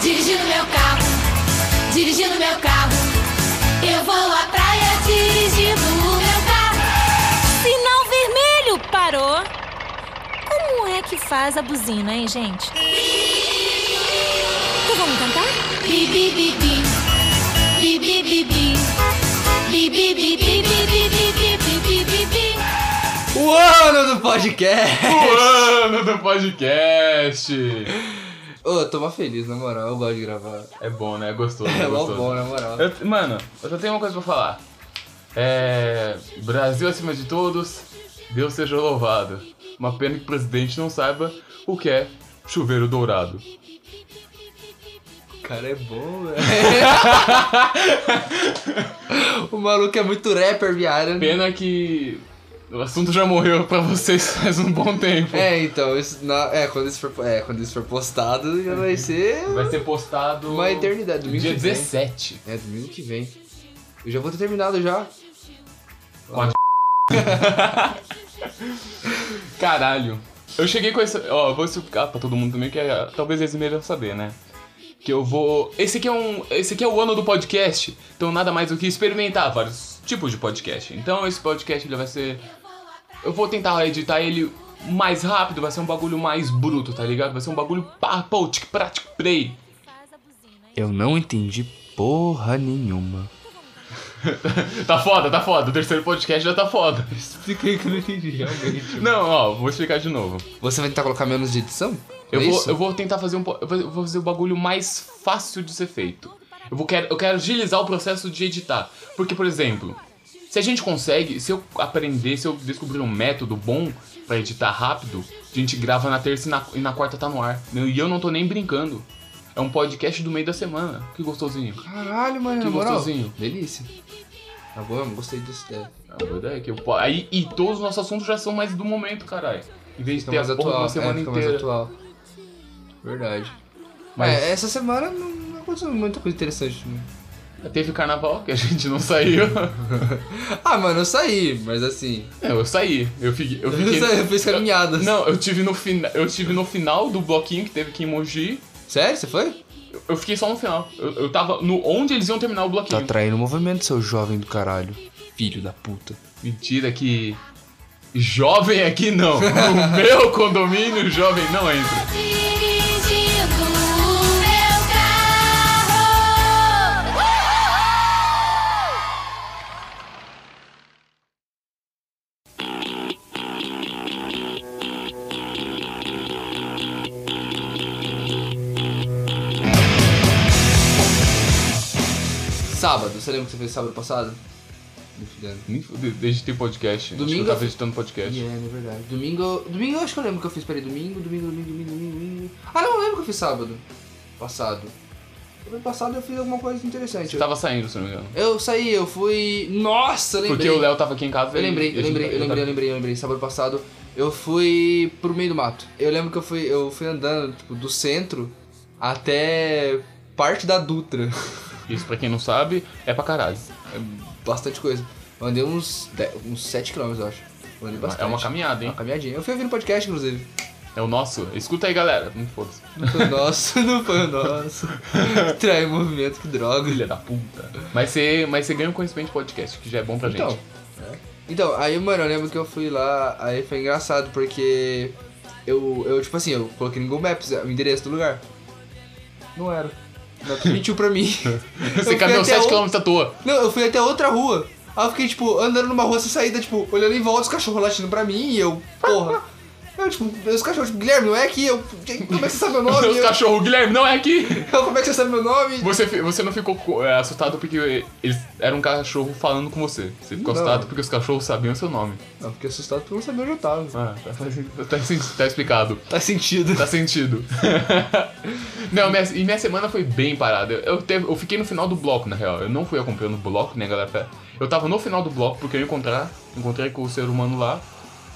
Dirigindo meu carro, dirigindo meu carro. Eu vou à praia dirigindo o meu carro. Sinal vermelho, parou. Como é que faz a buzina, hein, gente? Então vamos cantar? Bi, bi, bi, bi. Bi, bi, bi, bi. Bi, bi, bi, bi, bi, bi, bi, bi, bi, bi, bi. O ano do podcast! O ano do podcast! Ô, eu tô mó feliz, na moral, eu gosto de gravar. É bom, né? É gostoso. É É gostoso. bom, na moral. Eu- mano, eu só tenho uma coisa pra falar. É. Brasil acima de todos, Deus seja louvado. Uma pena que o presidente não saiba o que é chuveiro dourado. O cara é bom, velho. o maluco é muito rapper, viado. Pena que o assunto já morreu pra vocês faz um bom tempo. É, então, isso, na- é, quando isso for, é, quando isso for postado, já vai ser Vai ser postado. uma eternidade. Domingo Dia que vem. 17. É, domingo que vem. Eu já vou ter terminado já. Caralho. Eu cheguei com esse. Ó, vou explicar pra todo mundo também, que é, talvez eles meiram saber, né? Que eu vou. Esse aqui é um. Esse aqui é o ano do podcast. Então nada mais do que experimentar vários tipos de podcast. Então esse podcast ele vai ser. Eu vou tentar editar ele mais rápido, vai ser um bagulho mais bruto, tá ligado? Vai ser um bagulho pá, pô, tic, prático, play. Eu não entendi porra nenhuma. Tá foda, tá foda. O terceiro podcast já tá foda. Expliquei que eu não entendi, realmente. Não, ó, vou explicar de novo. Você vai tentar colocar menos de edição? Eu É vou, isso? eu vou tentar fazer um. Eu vou fazer o bagulho mais fácil de ser feito. Eu, vou, quero, eu quero agilizar o processo de editar. Porque, por exemplo, se a gente consegue, se eu aprender, se eu descobrir um método bom pra editar rápido, a gente grava na terça e na, e na quarta tá no ar. E eu não tô nem brincando. É um podcast do meio da semana. Que gostosinho. Caralho, mano, Que gostosinho. Delícia. Tá bom, eu gostei desse ideia. É uma boa ideia que eu Aí, e todos os nossos assuntos já são mais do momento, caralho. Em vez de ter mais a atual. uma semana é, fica mais inteira. atual. Verdade. Mas É, essa semana não não aconteceu muita coisa interessante. né? Teve carnaval que a gente não saiu. Ah, mano, eu saí, mas assim. É, eu saí. Eu fiquei. Eu Eu, fiquei saí, eu fiz caminhadas. Não, eu tive no final. Eu tive no final do bloquinho que teve aqui em Mogi. Sério? Você foi? Eu- Eu fiquei só no final. Eu, eu tava no onde eles iam terminar o Tá bloquinho. traindo o movimento, seu jovem do caralho. Filho da puta. Mentira que. Jovem aqui não. No meu condomínio, jovem não entra. Sábado, você lembra o que você fez sábado passado? Me fudendo. Nem fudeu, Desde ter podcast. Domingo eu tava editando podcast. Yeah, é verdade. Domingo, domingo eu acho que eu lembro que eu fiz. Peraí, domingo, domingo, domingo, domingo, domingo, domingo. Ah, não, eu lembro que eu fiz sábado. Passado. Sábado passado eu fiz alguma coisa interessante. Você tava saindo, se não me engano. Eu saí, eu fui. Nossa, eu lembrei. Porque o Léo tava aqui em casa. Eu lembrei, eu lembrei, eu lembrei, eu lembrei, eu lembrei. Sábado passado eu fui pro meio do mato. Eu lembro que eu fui, eu fui andando tipo, do centro até parte da Dutra. Isso, pra quem não sabe, é pra caralho. Bastante coisa. Eu andei uns, 10, uns 7km, eu acho. Eu andei bastante. É uma caminhada, É hein? uma caminhadinha. Eu fui ouvindo podcast, inclusive. É o nosso. Escuta aí, galera. Não foda-se. Não foi o nosso, não foi o nosso. Trai movimento, que droga. Filha da puta. Mas você, mas você ganha um conhecimento de podcast, que já é bom pra Então, gente. então, aí, mano, eu lembro que eu fui lá, aí foi engraçado, porque eu, eu tipo assim, eu coloquei no Google Maps o endereço do lugar. Não era. Mentiu pra mim. Você caminhou até 7km à toa. Não, eu fui até outra rua. Aí eu fiquei, tipo, andando numa rua sem saída, tipo, olhando em volta, os cachorros latindo pra mim, e eu, porra. Eu, tipo, os cachorros, tipo, Guilherme, não é aqui, eu, como é que você sabe meu nome? Os cachorros, Guilherme, não é aqui! eu, como é que você sabe meu nome? Você, você não ficou co- é, assustado porque eles eram um cachorro falando com você. Você ficou Não. assustado porque os cachorros sabiam seu nome. Não, fiquei assustado porque eu não sabia onde eu tava. Ah, tá, tá, tá- tá explicado. Tá sentido. Tá sentido. não, minha, e minha semana foi bem parada. Eu, eu teve- eu fiquei no final do bloco, na real. Eu não fui acompanhando o bloco, né, galera? Eu tava no final do bloco porque eu ia encontrar, encontrei com o ser humano lá.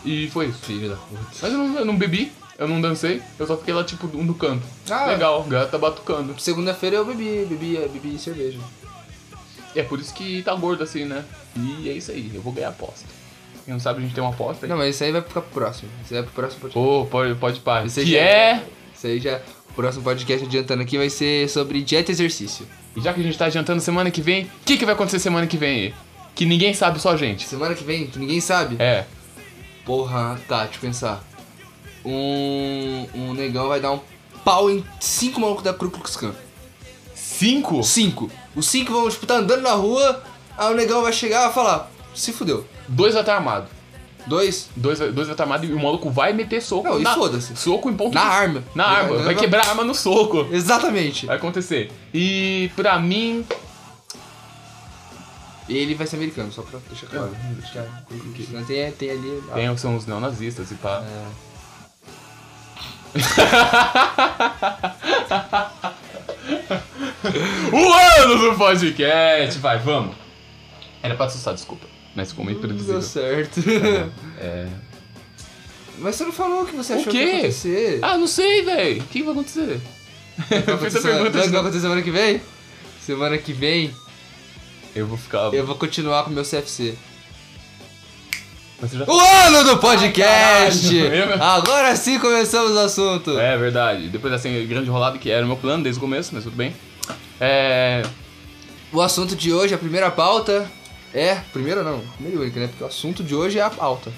E foi isso. Filho da puta. Mas eu não, eu não bebi, eu não dancei, eu só fiquei lá, tipo, no canto. Ah. Legal, o gato tá batucando. Segunda-feira eu bebi, bebi, bebi cerveja. E é por isso que tá gordo assim, né? E é isso aí, eu vou ganhar aposta. Quem não sabe, a gente tem uma aposta aí. Não, mas isso aí vai ficar pro próximo. Isso aí vai pro próximo podcast. Pô, pode, pode pá. Isso aí Que já é... Isso aí já. próximo podcast adiantando aqui vai ser sobre dieta e exercício. E já que a gente tá adiantando semana que vem, o que, que vai acontecer semana que vem aí? Que ninguém sabe, só a gente. Semana que vem, que ninguém sabe. É. Porra, tá, deixa eu pensar. Um, um negão vai dar um pau em cinco malucos da Ku Klux Klan. Cinco? Cinco. Os cinco vão, tipo, tá andando na rua, aí o negão vai chegar e vai falar, se fudeu. Dois vai estar armado. Dois, Dois, dois vai estar armado e o maluco vai meter soco. Não, e na- foda-se. Soco em ponto na arma. Na arma. Vai quebrar a arma no soco. Exatamente. Vai acontecer. E pra mim. Ele vai ser americano, só pra deixar claro. Ku Klux Klan tem, tem ali... Tem, são os neonazistas e pá. É. O ano do podcast! Vai, vamos! Era pra assustar, desculpa. Mas ficou meio Deu previsível. certo. É. Mas você não falou o que você O achou que quê? ia acontecer. Ah, não sei, velho. O que vai acontecer? vai acontecer, o que vai acontecer semana que vem? Semana que vem, Eu vou ficar. eu vou continuar com o meu CFC. Já- O ano do podcast! Ai, caralho. Agora sim começamos o assunto. É verdade. Depois dessa grande rolada que era o meu plano desde o começo, mas tudo bem. É. O assunto de hoje, a primeira pauta é. Primeira não, primeiro e única, né? Porque o assunto de hoje é a pauta.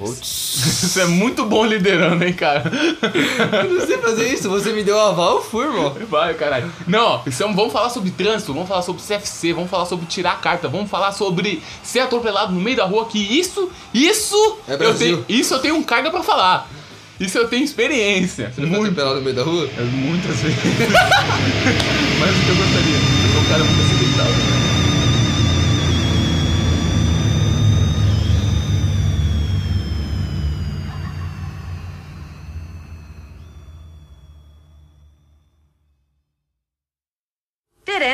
Putz. Você é muito bom liderando, hein, cara? eu não sei fazer isso, você me deu um aval, eu fui, irmão. Vai, caralho. Não, é- vamos falar sobre trânsito, vamos falar sobre CFC, vamos falar sobre tirar a carta, vamos falar sobre ser atropelado no meio da rua, que isso, isso, É eu tenho, isso eu tenho carga pra falar. Isso eu tenho experiência. Você Muito, atropelado no meio da rua? é, muitas vezes. Mais do que eu gostaria. Eu sou um cara muito acidental. né?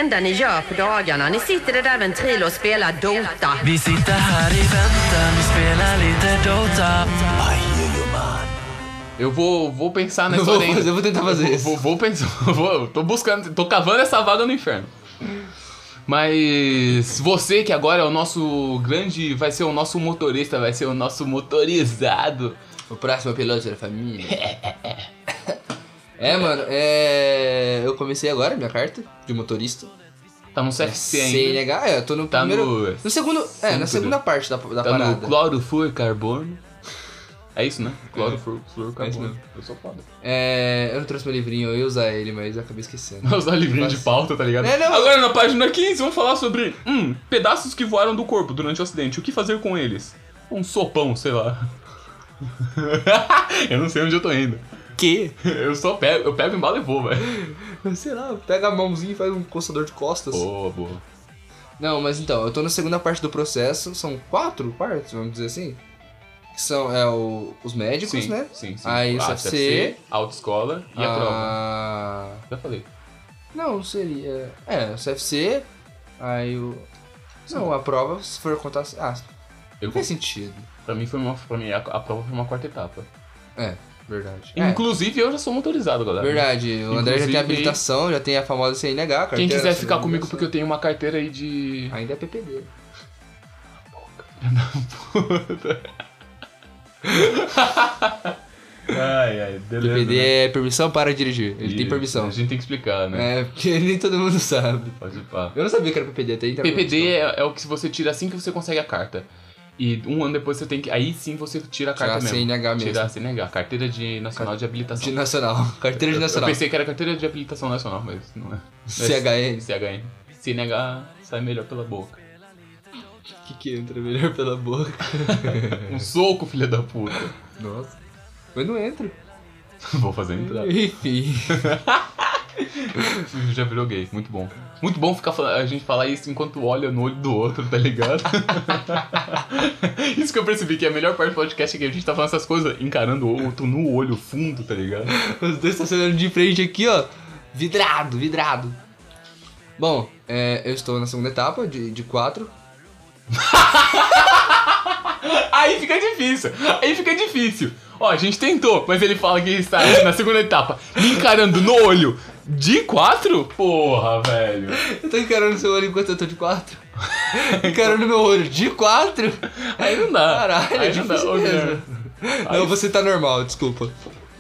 Enda ni gör på dagarna. Ni sitter i där och spelar Dota. Vi sitter här i väntan, vi spelar lite Dota. Eu vou, vou pensar Eu vou, eu vou tentar fazer Vou, isso. vou, vou pensar, vou, tô buscando, tô cavando essa vaga no inferno. Mas você que agora é o nosso grande, vai ser o nosso motorista, vai ser o nosso motorizado. O próximo piloto da família. é, mano, é. Eu comecei agora minha carta de motorista. Tá no CFC Sem ainda. negar, é, eu tô no Tá primeiro. no- No, segundo. É, na segunda parte da, da Tá parada. no clorofluor carbono. É isso, né? Clorofluor É. Eu sou foda. É, eu não trouxe meu livrinho, eu ia usar ele, mas eu acabei esquecendo. Vou usar livrinho de pauta, tá ligado? É, não. Agora na página 15 vamos falar sobre hum, pedaços que voaram do corpo durante o acidente. O que fazer com eles? Um sopão, sei lá. eu não sei onde eu tô indo. Que? Eu só pego, eu pego, embalo e vou, velho. Sei lá, pega a mãozinha e faz um coçador de costas. Boa, boa. Não, mas então, eu tô na segunda parte do processo, são quatro partes, vamos dizer assim. Que são é, o, os médicos, Sim, né? sim, sim. Aí o a CFC, a autoescola e a prova. a... Já falei. Não, seria. É, o CFC, aí o. Não, a prova, se for contar. Ah, Eu, não faz sentido. pra mim foi uma. Pra mim, a, a prova foi uma quarta etapa. É, verdade. É, Inclusive, eu já sou motorizado, galera. verdade. O André já tem Inclusive- habilitação, já tem a famosa CNH. Quem carteira quiser nacional ficar comigo porque eu tenho uma carteira aí de. Ainda é PPD. Ai, ai, beleza. PPD é permissão para dirigir. Ele tem Isso, permissão. A gente tem que explicar, né? É, porque nem todo mundo sabe. Pode pá. Eu não sabia que era PPD até então. PPD é, é o que você tira assim que você consegue a carta. E um ano depois você tem que. Aí sim você tira a carta a mesmo. CNH mesmo. Tirar a CNH, carteira de nacional de habilitação. De nacional. Carteira de Eu nacional. pensei que era carteira de habilitação nacional, mas não é. CHN. CHN. CNH sai melhor pela boca. O que, que entra melhor pela boca? Um soco, filha da puta. Nossa. Mas não entra. Vou fazer entrar. Enfim. Já virou gay, muito bom. Muito bom ficar a gente falar isso enquanto olha no olho do outro, tá ligado? isso que eu percebi que é a melhor parte do podcast é que a gente tá falando essas coisas encarando o outro no olho fundo, tá ligado? Os dois estacionando de frente aqui, ó. Vidrado, vidrado. Bom, é, eu estou na segunda etapa de, de quatro. Aí fica difícil, aí fica difícil. Ó, a gente tentou, mas ele fala que está na segunda etapa, me encarando no olho de quatro? Porra, velho. Eu tô encarando seu olho enquanto eu tô de quatro. encarando meu olho de quatro. Aí não dá. Caralho, aí é não dá. mesmo. Não, você tá normal, desculpa.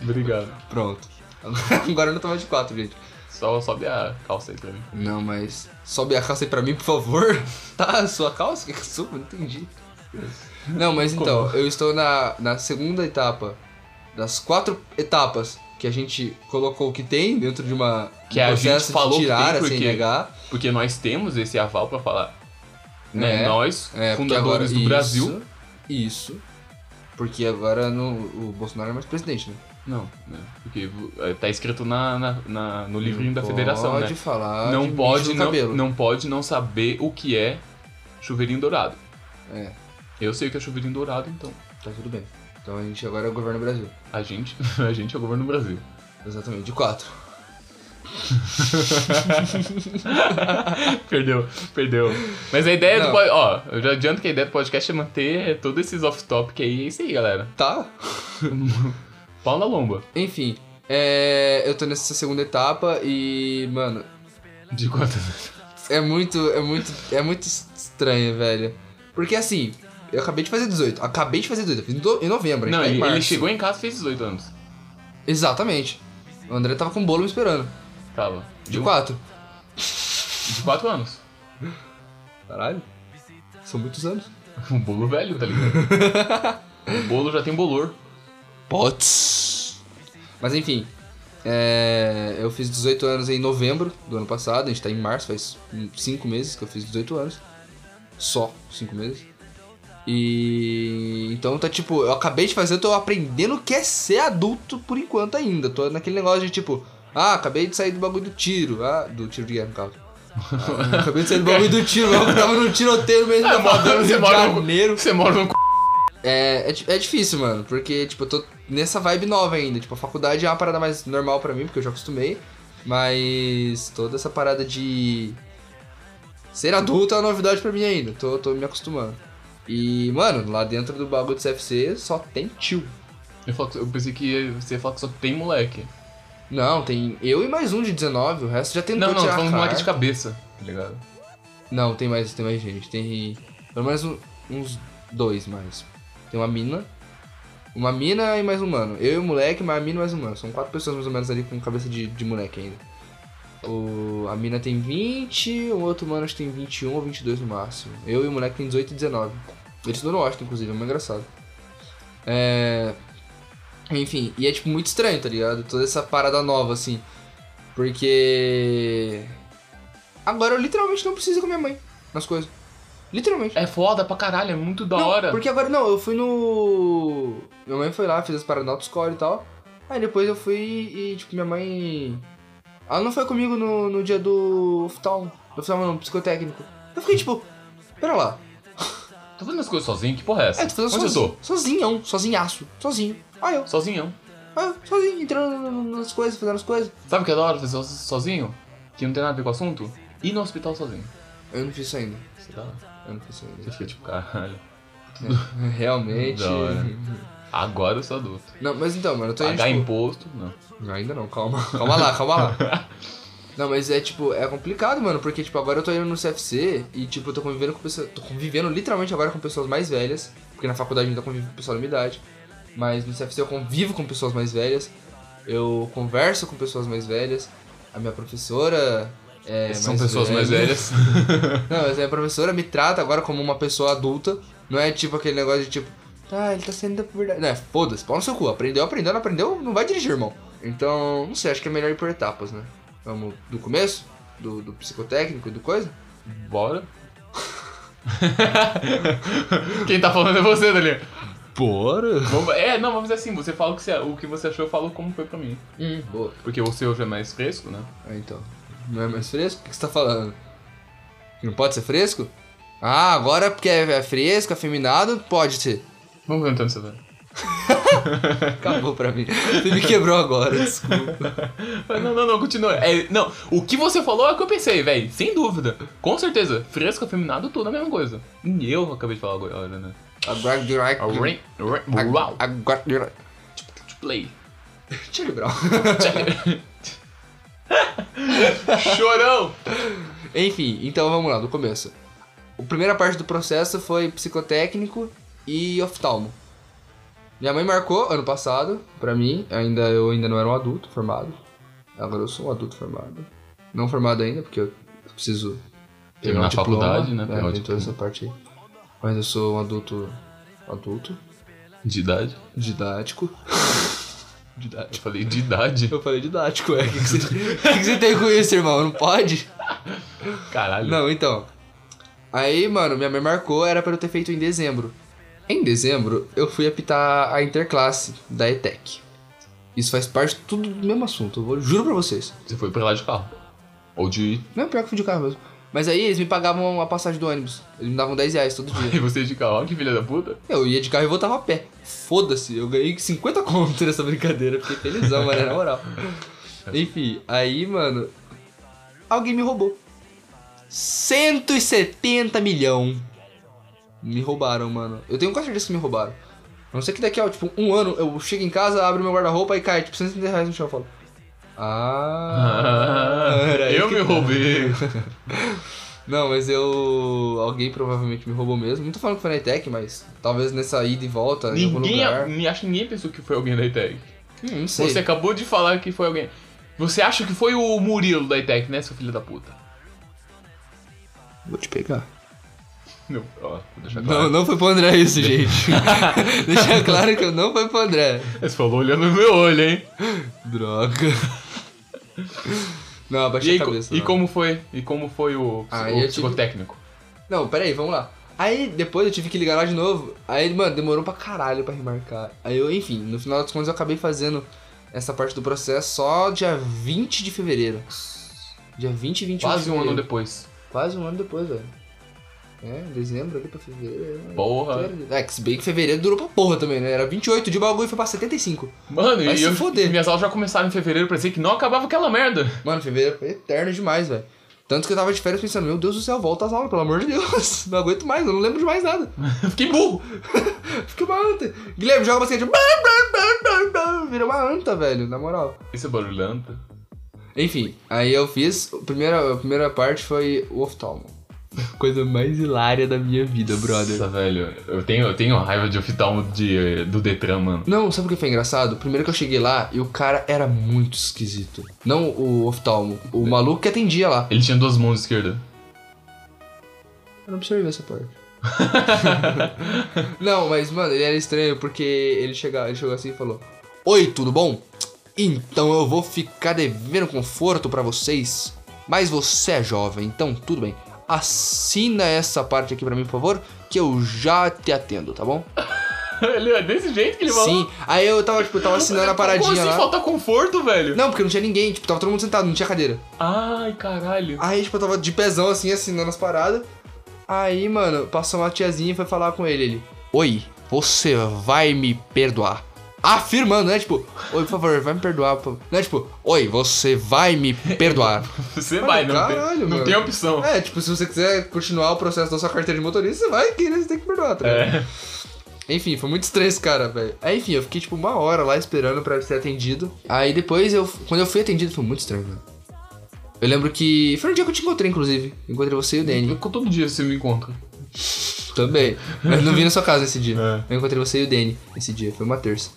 Obrigado. Pronto. Agora eu não tô mais de quatro, gente. Só sobe a calça aí pra mim. Não, mas sobe a calça aí pra mim, por favor. Tá, a sua calça? Que que suba? Não entendi. Não, mas então, eu estou na, na segunda etapa das quatro etapas que a gente colocou que tem dentro de uma Que um a gente falou de que tirar tem, porque- CNH. Porque nós temos esse aval pra falar. Né? É, Nós, É, fundadores agora- do isso, Brasil. Isso. Porque agora no, o Bolsonaro é mais presidente, né? Não, né? Porque eh, tá escrito na, na- na- no livrinho da Não federação, pode né? falar Não de pode bicho no não, cabelo. não pode não saber o que é chuveirinho dourado. É, Eu sei o que é chuveirinho dourado, então tá tudo bem. Então a gente agora é o governo do Brasil. a gente, a gente é o governo do Brasil. Exatamente, de quatro. perdeu, perdeu. Mas a ideia do Não. pod- ó, eu já adianto que a ideia do podcast é manter todos esses off-topic aí, é isso aí, galera. Tá. Pau na lomba. Enfim, é, eu tô nessa segunda etapa e, mano, De quantas? é muito, é muito, é muito estranho, velho. Porque assim, eu acabei de fazer 18. Acabei de fazer 18. Eu fiz em novembro. Não, ele, ele chegou em casa e fez 18 anos. Exatamente. O André tava com o bolo me esperando. Tava. De um- quatro. De 4 anos. Caralho. São muitos anos. Um bolo velho, tá ligado? o bolo já tem bolor. Pots. Mas enfim, é, eu fiz 18 anos em novembro do ano passado, a gente tá em março, faz 5 meses que eu fiz 18 anos. Só 5 meses. E então tá tipo, eu acabei de fazer, eu tô aprendendo o que é ser adulto por enquanto ainda. Tô naquele negócio de tipo, ah, acabei de sair do bagulho do tiro, ah, do tiro de guerra no caso. Ah, acabei de sair do bagulho do tiro, eu tava no tiroteio mesmo, É, Rio você de mora no- Janeiro. Você mora no c... É, é, é difícil, mano, porque, tipo, eu tô nessa vibe nova ainda. Tipo, a faculdade é uma parada mais normal pra mim, porque eu já acostumei. Mas toda essa parada de ser adulto é uma novidade pra mim ainda. Tô, tô me acostumando. E, mano, lá dentro do bagulho do CFC só tem tio. Eu, falo eu pensei que você ia falar que só tem moleque. Não, tem eu e mais um de 19, o resto já tentou Não, não, tirar falando a moleque de cabeça, tá ligado? Não, tem mais, tem mais gente. Tem pelo menos um- uns dois mais. Tem uma mina. Uma mina e mais um mano. Eu e o moleque, mais a mina e mais um mano. São quatro pessoas mais ou menos ali com cabeça de, de moleque ainda. O, a mina tem 20, o outro mano acho que tem 21 ou 22 no máximo. Eu e o moleque tem 18 e 19. Eles estudam no inclusive, é muito engraçado. É. Enfim, e é tipo muito estranho, tá ligado? Toda essa parada nova, assim. Porque. Agora eu literalmente não preciso ir com minha mãe nas coisas. Literalmente. É foda pra caralho, é muito da Não, hora. Porque agora, não, eu fui no. Minha mãe foi lá, fez as paradas na autoescola e tal. Aí depois eu fui e, tipo, minha mãe. Ela não foi comigo no, no dia do oftalmo. Do oftalmo não, psicotécnico. Eu fiquei tipo, pera lá. Tô fazendo as coisas sozinho? Que porra é essa? É, tô fazendo Onde eu sozinho. tô? Sozinhão, sozinhaço. Sozinho. Aí eu, Sozinhão. eu, sozinho, entrando nas coisas, fazendo as coisas. Sabe o que é da hora fazer so- sozinho? Que não tem nada a ver com o assunto? Ir no hospital sozinho. Eu não fiz isso ainda. Você tá... Eu não fiz isso Você ainda. fica tipo, caralho. Realmente. Da hora. Agora eu sou adulto. Não, mas então, mano, eu tô indo. Pagar tipo, imposto, não. Ainda não, calma. Calma lá, calma lá. Não, mas é tipo, é complicado, mano, porque tipo, agora eu tô indo no CFC e tipo, eu tô convivendo com pessoas. Tô convivendo literalmente agora com pessoas mais velhas, porque na faculdade ainda convivo com pessoas da minha idade. Mas no CFC eu convivo com pessoas mais velhas, eu converso com pessoas mais velhas, a minha professora. É, São mais pessoas mais velha. velhas. Não, mas a minha professora me trata agora como uma pessoa adulta. Não é tipo aquele negócio de tipo, ah, ele tá saindo da puberdade. Não, é, foda-se, pau no seu cu. Aprendeu, aprendeu, não aprendeu, não vai dirigir, irmão. Então, não sei, acho que é melhor ir por etapas, né? Vamos do começo? Do, do psicotécnico e do coisa? Bora. Quem tá falando é você, Dali. Bora! Vamos- É, não, vamos dizer assim, você fala o que você, o que você achou, eu falo como foi pra mim. Hum, boa. Porque o seu já é mais fresco, né? Ah, então. Não é mais fresco? O que você tá falando? Não pode ser fresco? Ah, agora porque é é fresco, afeminado, pode ser. Vamos ver então você vai. Acabou pra mim. Você me quebrou agora, desculpa. Mas Não, não, não, continua. É, não, o que você falou é o que eu pensei, velho. Sem dúvida. Com certeza. Fresco, afeminado, tudo a mesma coisa. E eu acabei de falar agora, né? Agora uau. Agora direct. Play. Charlie Brown. Chorão! Enfim, então vamos lá, do começo. A primeira parte do processo foi psicotécnico e oftalmo. Minha mãe marcou ano passado, pra mim, ainda eu ainda não era um adulto formado. Agora eu sou um adulto formado. Não formado ainda, porque eu preciso pegar Terminar um a diploma. faculdade, né, É, pegar o tem toda essa parte aí. Mas eu sou um adulto. adulto, De idade? didático. Eu didático. falei de idade. Eu falei didático, é. O que, que, você, que que você tem com isso, irmão? Não pode? Caralho. Não, então. Aí, mano, minha mãe marcou, era pra eu ter feito em dezembro. Em dezembro, eu fui apitar a interclasse da ETEC. Isso faz parte tudo do mesmo assunto, eu vou, juro pra vocês. Você foi pra lá de carro. Ou de. Não, pior que fui de carro mesmo. Mas aí eles me pagavam a passagem do ônibus. Eles me davam 10 reais todo E dia. você de carro, que filha da puta. Eu ia de carro e voltava a pé. Foda-se, eu ganhei 50 conto nessa brincadeira. Fiquei felizão, mano, na moral. Enfim, aí, mano. Alguém me roubou. 170 milhão. Me roubaram, mano. Eu tenho quase certeza que me roubaram. A não ser que daqui a, tipo, um ano eu chego em casa, abro meu guarda-roupa e cai, tipo, 170 reais no chão. Eu falo. Ah. aí eu me tá. roubei. Não, mas eu. Alguém provavelmente me roubou mesmo. Não tô falando que foi na ETEC, mas talvez nessa ida e volta Ninguém, lugar. ni- acho que ninguém pensou que foi alguém da ITEC. Hum, não sei. Você acabou de falar que foi alguém. Você acha que foi o Murilo da ITEC, né, seu filho da puta? Vou te pegar. Não, ó, claro. Não, não foi pro André isso, gente. Deixa claro que eu não foi pro André. Você falou olhando no meu olho, hein? Droga. Não, abaixei a cabeça. e não. como foi? E como foi o, Ah, o eu tive- psicotécnico? Não, peraí, vamos lá. Aí depois eu tive que ligar lá de novo. Aí, mano, demorou pra caralho pra remarcar. Aí eu, enfim, no final das contas eu acabei fazendo essa parte do processo só dia 20 de fevereiro. Dia 20 e 21 Quase um ano depois. Quase um ano depois, velho. É, dezembro ali pra fevereiro. né? Porra. É, que se bem que fevereiro durou pra porra também, né? Era 28 de bagulho e foi pra 75. Mano, Vai e se eu, foder. minhas aulas já começaram em fevereiro, parecia que não acabava aquela merda. Mano, fevereiro foi eterno demais, velho. Tanto que eu tava de férias pensando, meu Deus do céu, volta às aulas, pelo amor de Deus. Não aguento mais, eu não lembro de mais nada. Fiquei burro. Fica uma anta. Guilherme, joga basquete. Vira uma anta, velho, na moral. Esse é barulhento. Enfim, aí eu fiz. A primeira, a primeira parte foi o oftalmo. Coisa mais hilária da minha vida, brother. Nossa, velho, eu tenho, eu tenho raiva de oftalmo de, do Detran, mano. Não, sabe o que foi engraçado? Primeiro que eu cheguei lá e o cara era muito esquisito. Não o oftalmo, o maluco que atendia lá. Ele tinha duas mãos esquerdas. Eu não observei essa parte. não, mas, mano, ele era estranho porque ele, chega, ele chegou assim e falou: Oi, tudo bom? Então eu vou ficar devendo conforto pra vocês. Mas você é jovem, então tudo bem. Assina essa parte aqui pra mim, por favor, que eu já te atendo, tá bom? ele é desse jeito que ele falou? Sim. Aí eu tava, tipo, eu tava assinando a Como paradinha assim lá. falta conforto, velho? Não, porque não tinha ninguém, tipo, tava todo mundo sentado, não tinha cadeira. Ai, caralho. Aí, tipo, eu tava de pezão assim, assinando as paradas. Aí, mano, passou uma tiazinha e foi falar com ele. Ele, oi, você vai me perdoar. Afirmando, né? Tipo, oi, por favor, vai me perdoar. Por... Não é tipo, oi, você vai me perdoar. Você Mano, vai, não, caralho, tem, não tem opção. é, tipo, se você quiser continuar o processo da sua carteira de motorista, você vai querer, você tem que perdoar, tá? É. Enfim, foi muito estranho esse cara, velho. Aí, enfim, eu fiquei tipo uma hora lá esperando pra ser atendido. Aí depois, eu, quando eu fui atendido, foi muito estranho, velho. Eu lembro que. Foi no dia que eu te encontrei, inclusive. Encontrei você e o Danny. Todo dia você me encontra. Também. Mas não vi na sua casa esse dia. É. Eu encontrei você e o Danny esse dia. Foi uma terça.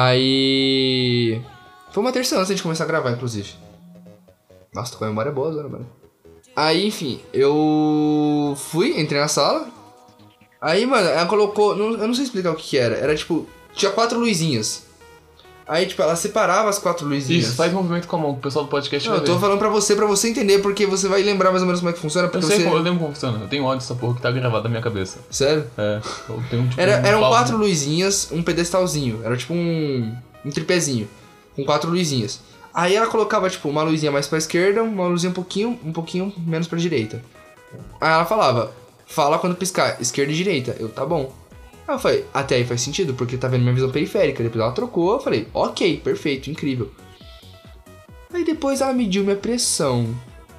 Aí. Foi uma terça antes de começar a gravar, inclusive. Nossa, tô com a memória boa agora, mano. Aí, enfim, eu fui, entrei na sala. Aí, mano, ela colocou. eu não sei explicar o que, que era. Era tipo. Tinha quatro luzinhas. Aí, tipo, ela separava as quatro luzinhas. Isso, faz movimento com a mão, o pessoal do podcast Não, eu tô ver. falando pra você, pra você entender, porque você vai lembrar mais ou menos como é que funciona. Eu sei, você... como- eu lembro como funciona. Eu tenho ódio dessa porra que tá gravada na minha cabeça. Sério? É, eu tenho tipo. Era, um eram pau- quatro luzinhas, um pedestalzinho. Era tipo um, um tripézinho. Com quatro luzinhas. Aí ela colocava, tipo, uma luzinha mais pra esquerda, uma luzinha um pouquinho, um pouquinho menos pra direita. Aí ela falava, fala quando piscar, esquerda e direita. Eu, tá bom. Aí eu falei, até aí faz sentido, porque tá vendo minha visão periférica. Depois ela trocou, eu falei, ok, perfeito, incrível. Aí depois ela mediu minha pressão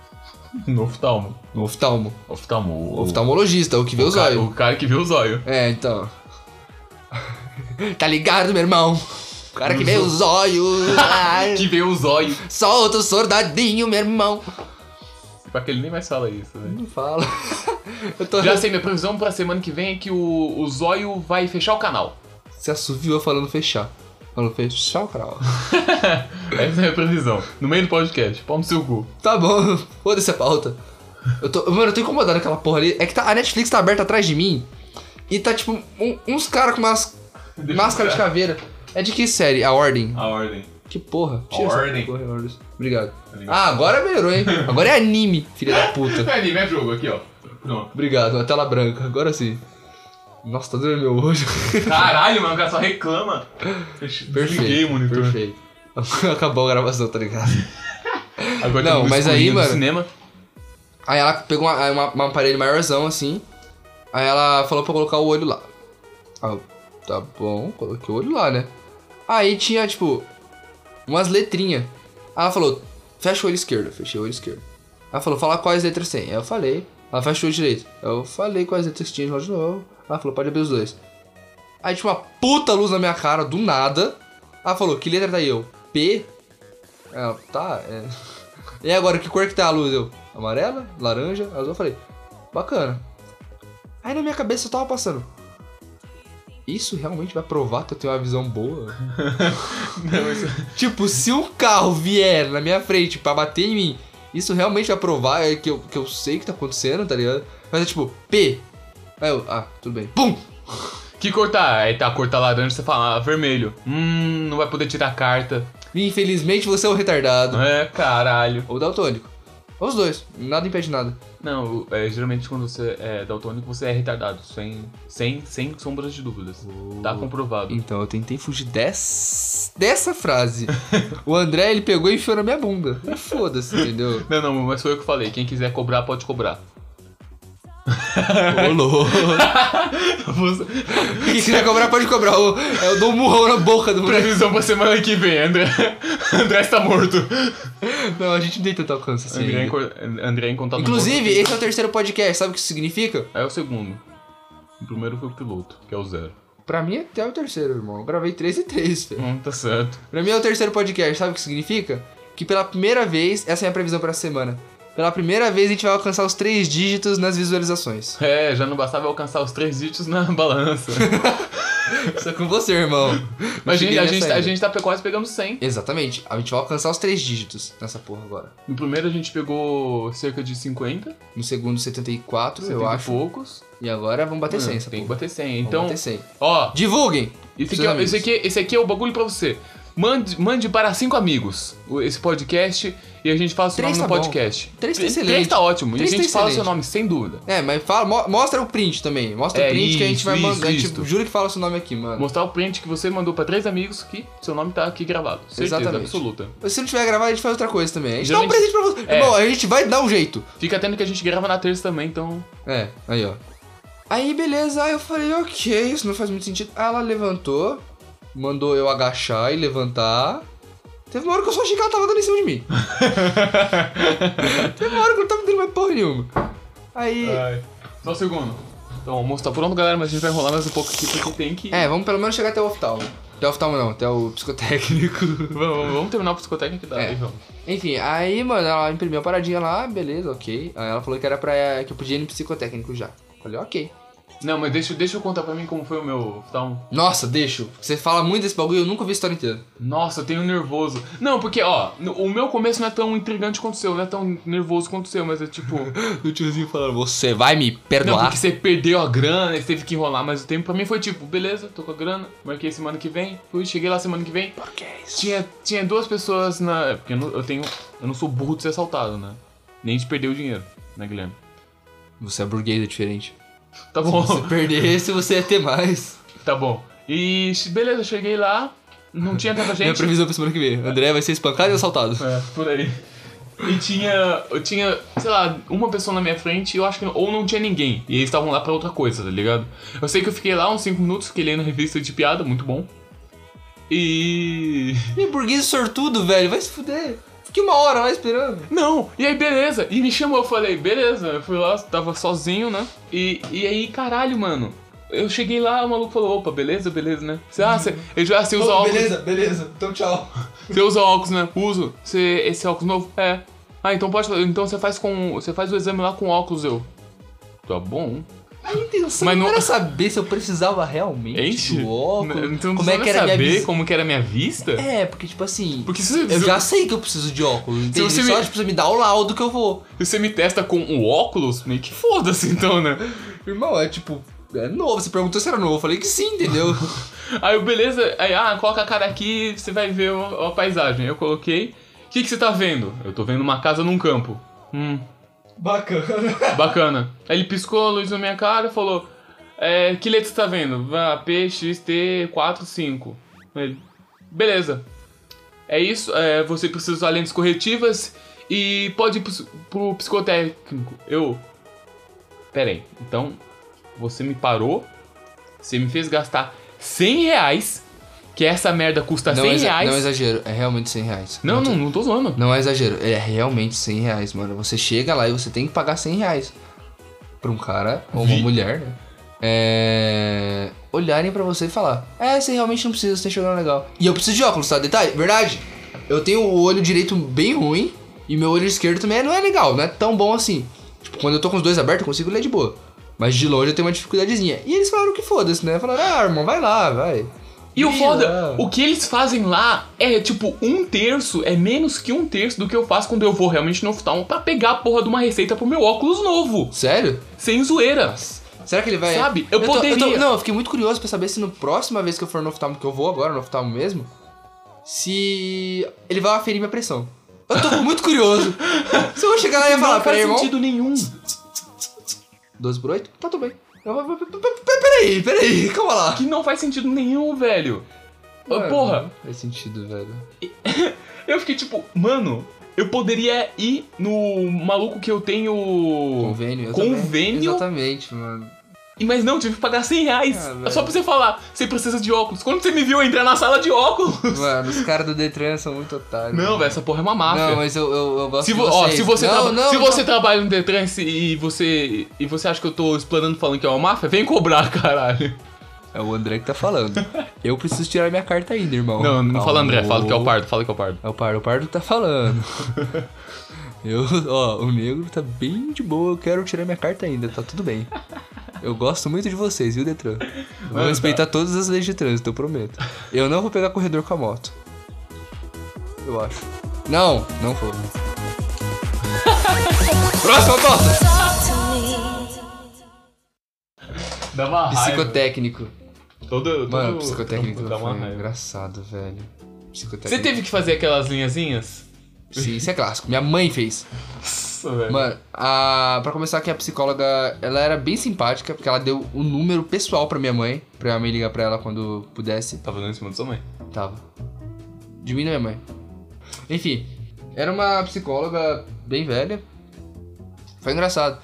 No oftalmo. no oftalmo. Oftalmo. O oftalmologista, o que vê o os cara, olhos. o cara que viu os olhos. É, então. tá ligado, meu irmão? O cara que vê os olhos. Que vê os olhos. Solta o soldadinho, meu irmão. Pra que ele nem mais fala isso, né? Não fala. Tô. Já sei, minha previsão pra semana que vem é que o, o zóio vai fechar o canal. Você assoviou falando fechar. Falando fechar o canal. Essa é a previsão. No meio do podcast. Pau no seu cu. Tá bom, foda-se a pauta. Eu tô, mano, eu tô incomodado com aquela porra ali. É que tá- a Netflix tá aberta atrás de mim e tá tipo um- uns caras com umas máscara de caveira. É de que série? A Ordem. A ordem. Que porra. A Ordem. porra, Ordem. Obrigado. Ah, agora melhorou, hein? Agora é anime, filha da puta. É anime, é jogo aqui, ó. Pronto. Obrigado, uma tela branca, agora sim. Nossa, tá doendo meu olho. Caralho, mano, o cara só reclama. Desliguei Perfeito, o monitor. perfeito. Acabou a gravação, tá ligado? Agora Não, um mas aí, mano- cinema. Aí ela pegou uma, uma- um aparelho maiorzão, assim. Aí ela falou pra colocar o olho lá. Ah, tá bom, coloquei o olho lá, né? Aí tinha, tipo, umas letrinhas. Ela falou, fecha o olho esquerdo. Fechei o olho esquerdo. Ela falou, fala quais letras tem. Eu falei. Ela fecha o olho direito. Eu falei quais letras tinha de novo. Ela falou, pode abrir os dois. Aí tinha uma puta luz na minha cara, do nada. Ela falou, que letra tá aí? Eu, P? Ela, tá, é... E agora, que cor que tá a luz? Eu, amarela, laranja, azul. Eu falei, bacana. Aí na minha cabeça eu tava passando. Isso realmente vai provar que eu tenho uma visão boa? tipo, se um carro vier na minha frente pra bater em mim, isso realmente vai provar que eu, que eu sei o que tá acontecendo, tá ligado? Mas é tipo, P. Aí eu, ah, tudo bem. Pum! Que cor tá? Aí tá a cor tá laranja, você fala, ah, vermelho. Hum, não vai poder tirar a carta. Infelizmente você é o retardado. É, caralho. Ou daltônico. Ou os dois. Nada impede nada. Não, é, geralmente quando você é daltônico, você é retardado, sem, sem, sem sombras de dúvidas. Tá comprovado. Então eu tentei fugir dessa, dessa frase. o André, ele pegou e enfiou na minha bunda. Foda-se, entendeu? Não, não, mas foi eu que falei. Quem quiser cobrar, pode cobrar. Ô, louco. Quem quiser cobrar, pode cobrar. Eu, eu dou um murrão na boca do moleque. Previsão pra semana que vem, André. André está morto. Não, a gente não tem tanto alcance assim. André, em, ainda. cor- André em contato Inclusive, esse é o terceiro podcast. Sabe o que isso significa? É o segundo. O primeiro foi o piloto, que é o zero. Pra mim, até o terceiro, irmão. Eu gravei três e três, velho. Hum, tá certo. Pra mim é o terceiro podcast. Sabe o que significa? Que pela primeira vez, essa é a minha previsão pra semana. Pela primeira vez a gente vai alcançar os três dígitos nas visualizações. É, já não bastava alcançar os três dígitos na balança. Isso é com você, irmão. Mas a gente, a, gente, a gente tá quase pegando 100. Exatamente. A gente vai alcançar os três dígitos nessa porra agora. No primeiro a gente pegou cerca de 50, No segundo, 74, 70 eu acho. poucos. E agora vamos bater 100, Hum, essa Tem que porra. bater 100. Vamos Então, bater 100. ó, Divulguem! esse aqui, é- esse, aqui, esse aqui é o bagulho pra você. Mande, mande para cinco amigos esse podcast e a gente fala o seu Três nome no tá bom. podcast. Três tá Três excelente. tá ótimo. Três e a tá gente fala o seu excelente. nome, sem dúvida. É, mas fala, mo- mostra o print também. Mostra É, o print que a gente isso, vai isso, mandar. A gente isso. jura que fala o seu nome aqui, mano. Mostrar o print que você mandou pra três amigos que seu nome tá aqui gravado. Certeza Exatamente. absoluta. Se não tiver gravado, a gente faz outra coisa também. A gente dá um presente pra você. É. Irmão, a gente vai dar um jeito. Fica atento que a gente grava na terça também, então. É, aí ó. Aí beleza, aí eu falei, ok, isso não faz muito sentido. Aí ela levantou, mandou eu agachar e levantar. Teve uma hora que eu só achei que ela tava dando em cima de mim. Teve uma hora que eu não tava dando mais porra nenhuma. Aí. Só um segundo. Então, o almoço tá pronto, galera, mas a gente vai enrolar mais um pouco aqui porque tem que. É, vamos pelo menos chegar até o oftalmo. Até o oftalmo não, até o psicotécnico. Vamos, vamos terminar o psicotécnico que dá, É. aí, vamos. Enfim, aí, mano, ela imprimiu a paradinha lá, beleza, ok. Aí ela falou que era pra. que eu podia ir no psicotécnico já. Falei, ok. Não, mas deixa, deixa eu contar pra mim como foi o meu oftalmo. Nossa, deixa. Você fala muito desse bagulho, eu nunca vi a história inteira. Nossa, eu tenho nervoso. Não, porque, ó, no- o meu começo não é tão intrigante quanto o seu, não é tão nervoso quanto o seu, mas é tipo. O tiozinho falando, você vai me Não, perdoar. porque você perdeu a grana, você teve que enrolar mais o tempo. Pra mim foi tipo, beleza, tô com a grana, marquei semana que vem, fui, cheguei lá semana que vem. Por que isso? Tinha, tinha duas pessoas na. Porque eu, não, eu tenho. Eu não sou burro de ser assaltado, né? Nem de perder o dinheiro, né, Guilherme? Você é burguês, é diferente. Tá bom, Se perdesse, você ia ter mais. tá bom. E beleza, cheguei lá, não tinha tanta Minha gente. previsão pra semana que vem. André vai ser espancado e assaltado. É, por aí. E tinha, eu tinha, sei lá, uma pessoa na minha frente e eu acho que ou não tinha ninguém. E eles estavam lá pra outra coisa, tá ligado? Eu sei que eu fiquei lá uns 5 minutos, fiquei lendo revista de piada, muito bom. E. E burguês sortudo, velho, vai se fuder. Fiquei uma hora lá esperando. Não, e aí beleza. E me chamou, eu falei, beleza. Eu fui lá, tava sozinho, né? E, e aí, caralho, mano. Eu cheguei lá, o maluco falou, opa, beleza, beleza, né? Você, ah, você, ele já, você usa óculos. beleza. Então tchau. Você usa óculos, né? Uso. Você, esse óculos novo? É. Ah, então pode. Então você faz com. Você faz o exame lá com óculos, eu. Tá bom. A intenção Mas não não- era saber se eu precisava realmente Enche? do óculos. Então como é que era a minha saber visão. como que era a minha vista? É, porque tipo assim. Porque se você, Eu já sei que eu preciso de óculos, entende? você Só me- você me dá o laudo que eu vou. se você me testa com um óculos, meio que foda-se então, né? Irmão, é tipo. É novo. Você perguntou se era novo. Eu falei que sim, entendeu? Aí eu, beleza, aí, ah, coloca a cara aqui você vai ver a, a paisagem. Eu coloquei. O que, que você tá vendo? Eu tô vendo uma casa num campo. Hum, Bacana. bacana. Aí ele piscou a luz na minha cara e falou: é, Que letra você tá vendo? Ah, P, X, T, 4, 5. Ele, beleza. É isso, é, você precisa usar lentes corretivas e pode ir pro, pro psicotécnico. Eu. Pera aí, então você me parou, você me fez gastar 100 reais, que essa merda custa Não, 100 é exa- reais. não é exagero, é realmente 100 reais. Não, tô- não, não tô zoando. Não é exagero, é realmente 100 reais, mano. Você chega lá e você tem que pagar 100 reais pra um cara ou uma Vi- mulher, né? É... Olharem pra você e falar: É, você realmente não precisa, você tá jogando legal. E eu preciso de óculos, tá? Detalhe, verdade. Eu tenho o olho direito bem ruim e meu olho esquerdo também não é legal, não é tão bom assim. Tipo, quando eu tô com os dois abertos, eu consigo ler de boa. Mas de longe eu tenho uma dificuldadezinha. E eles falaram que foda-se, né? Falaram: Ah, irmão, vai lá, vai. E o foda, o que eles fazem lá é tipo um terço, é menos que um terço do que eu faço quando eu vou realmente no oftalmo pra pegar a porra de uma receita pro meu óculos novo. Sério? Sem zoeira. Será que ele vai. Sabe, eu tô- poderia- tô- não, eu fiquei muito curioso pra saber se no próxima vez que eu for no oftalmo, que eu vou agora no oftalmo mesmo, se ele vai aferir minha pressão. Eu tô muito curioso. se eu vou chegar lá e não falar, faz peraí, irmão. sentido nenhum. 12 por 8? Tá tudo bem. Peraí, peraí, calma lá. Que não faz sentido nenhum, velho. Mano, Porra, não Faz sentido, velho. eu fiquei tipo, mano, eu poderia ir no maluco que eu tenho. Convênio. eu também. Convênio? Exatamente, mano. E- Mas não, tive que pagar 100 reais. Ah, É só pra você falar, você precisa de óculos. Quando você me viu entrar na sala de óculos. Mano, os caras do Detran são muito otários. Não, velho, essa porra é uma máfia. Não, mas eu, eu, eu gosto Se, de vo- ó, vocês. se você, não, traba- não, se não. você trabalha no Detran e- você, e você acha que eu tô explanando falando que é uma máfia, vem cobrar, caralho. É o André que tá falando. Eu preciso tirar minha carta ainda, irmão. Não, não fala André, fala que é o Calma. Pardo, fala que é o Pardo. É o Pardo, o Pardo tá falando. Eu, ó, o negro tá bem de boa, eu quero tirar minha carta ainda, tá tudo bem. Eu gosto muito de vocês, viu, Detran? Eu vou respeitar todas as leis de trânsito, eu prometo. Eu não vou pegar corredor com a moto. Eu acho. Não, não vou. Próxima pauta! Dá uma raiva. Psicotécnico. Todo, todo Mano, psicotécnico dá uma foi raiva. engraçado, velho. Psicotécnico. Você teve que fazer aquelas linhazinhas? Sim, isso é clássico. Minha mãe fez. Nossa, velho. Mano, a... pra começar aqui, a psicóloga, ela era bem simpática, porque ela deu o número pessoal pra minha mãe, pra minha mãe ligar pra ela quando pudesse. Tava dando em cima da sua mãe. Tava. De mim e da minha mãe. Enfim, era uma psicóloga bem velha. Foi engraçado.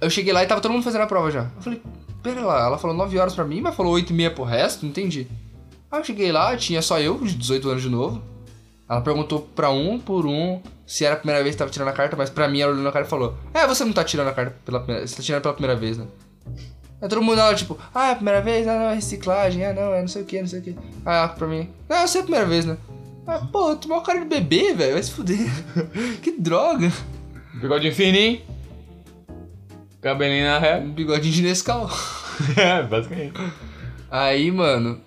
Eu cheguei lá e tava todo mundo fazendo a prova já. Eu falei, pera lá, ela falou 9 horas pra mim, mas falou 8 e meia pro resto, não entendi. Aí eu cheguei lá, tinha só eu, de 18 anos de novo. Ela perguntou pra um por um se era a primeira vez que tava tirando a carta, mas pra mim ela olhou na cara e falou: É, você não tá tirando a carta pela primeira Você tá tirando pela primeira vez, né? Aí todo mundo ela, tipo, ah, é a primeira vez? Ah, não, é reciclagem, ah, não, é não sei o que, não sei o que. Ah, ela pra mim, não, eu sei a primeira vez, né? Ah, pô, tu mal cara de bebê, velho, vai se fuder. que droga. Bigodinho fininho. Cabelinho na ré. Um bigodinho de Nescau. é, basicamente. Aí, mano,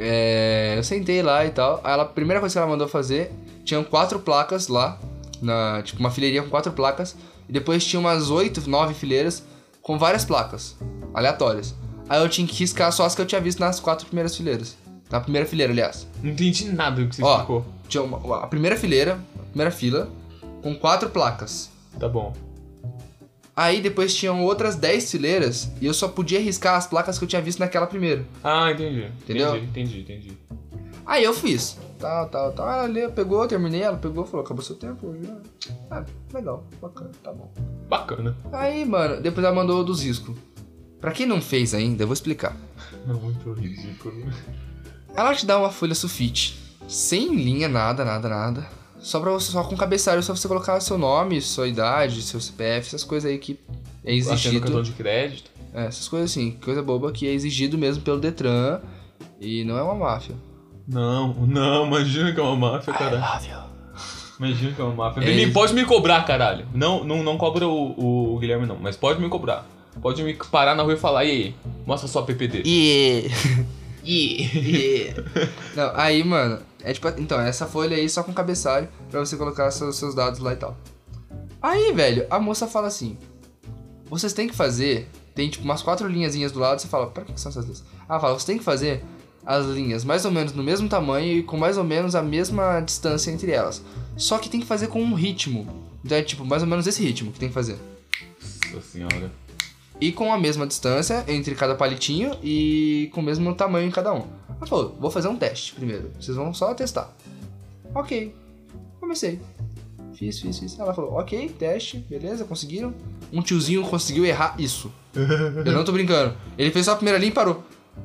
é, eu sentei lá e tal. Aí ela, a primeira coisa que ela mandou fazer, tinham quatro placas lá, na, tipo uma fileirinha com quatro placas. E depois tinha umas oito, nove fileiras com várias placas, aleatórias. Aí eu tinha que riscar só as que eu tinha visto nas quatro primeiras fileiras. Na primeira fileira, aliás. Não entendi nada do que você Ó, explicou. tinha uma- a primeira fileira, a primeira fila, com quatro placas. Tá bom. Aí depois tinham outras 10 fileiras e eu só podia riscar as placas que eu tinha visto naquela primeira. Ah, entendi. Entendeu? Entendi, entendi, entendi. Aí eu fiz. Tal, tal, tal. Ela leu, pegou, terminei, ela pegou, falou, acabou seu tempo. Já. Ah, legal, bacana, tá bom. Bacana. Aí, mano, depois ela mandou dos riscos. Pra quem não fez ainda, eu vou explicar. Não, muito ridículo. Ela te dá uma folha sulfite, sem linha, nada, nada, nada. Só pra você, só com cabeçalho, só você colocar seu nome, sua idade, seu CPF, essas coisas aí que é exigido. cartão de crédito. É, essas coisas assim, coisa boba que é exigido mesmo pelo Detran e não é uma máfia. Não, não, imagina que é uma máfia, caralho. Imagina que é uma máfia. É Me- pode me cobrar, caralho. Não, não, não cobra o, o Guilherme, não, mas pode me cobrar. pode me parar na rua e falar, e aí, mostra sua PPD. E. E. Não, aí, mano, é tipo. Então, essa folha aí só com cabeçalho pra você colocar seus, seus dados lá e tal. Aí, velho, a moça fala assim: vocês têm que fazer. Tem tipo umas quatro linhazinhas do lado, você fala, pra que que são essas linhas? Ah, fala, você tem que fazer as linhas mais ou menos no mesmo tamanho e com mais ou menos a mesma distância entre elas. Só que tem que fazer com um ritmo. Então é tipo, mais ou menos esse ritmo que tem que fazer. Nossa senhora. E com a mesma distância entre cada palitinho e com o mesmo tamanho em cada um. Ela falou, vou fazer um teste primeiro. Vocês vão só testar. Ok. Comecei. Fiz, fiz, fiz. Ela falou, ok, teste, beleza, conseguiram. Um tiozinho conseguiu errar isso. Eu não tô brincando. Ele fez só a primeira linha e parou.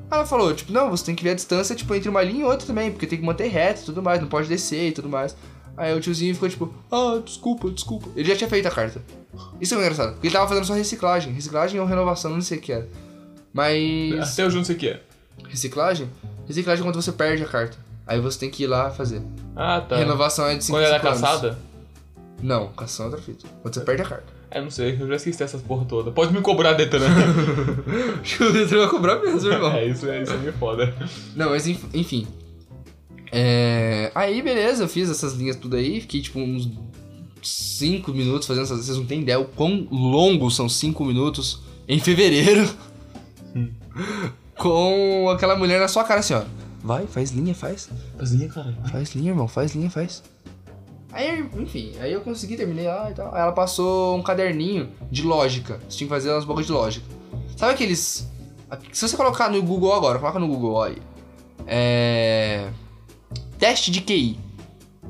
Ela falou, tipo, não, você tem que ver a distância, tipo, entre uma linha e outra também, porque tem que manter reto e tudo mais, não pode descer e tudo mais. Aí o tiozinho ficou tipo, ah, desculpa, desculpa. Ele já tinha feito a carta. Isso é engraçado, porque ele tava fazendo só reciclagem. Reciclagem ou renovação, não sei o que era. Mas. Até hoje eu não sei o que é. Reciclagem? Reciclagem é quando você perde a carta. Aí você tem que ir lá fazer. Ah, tá. Renovação é de 5 Quando era cinco anos. caçada? Não, caçação é outra fita. Quando você perde a carta. É, não sei, eu já esqueci essas porra toda. Pode me cobrar, Detran. Acho que o Detran vai cobrar mesmo, irmão. é, isso é, isso é meio foda. Não, mas enf- enfim. É... Aí, beleza, eu fiz essas linhas tudo aí. Fiquei tipo uns 5 minutos fazendo essas. Vocês não têm ideia o quão longos são 5 minutos em fevereiro. Com aquela mulher na sua cara assim, ó. Vai, faz linha, faz. Fazinha, cara. Faz linha, irmão, faz linha, faz. Aí, enfim, aí eu consegui, terminei lá e tal. Aí ela passou um caderninho de lógica. Você tinha que fazer umas bagulhos de lógica. Sabe aqueles. Se você colocar no Google agora, coloca no Google aí. É. Teste de QI.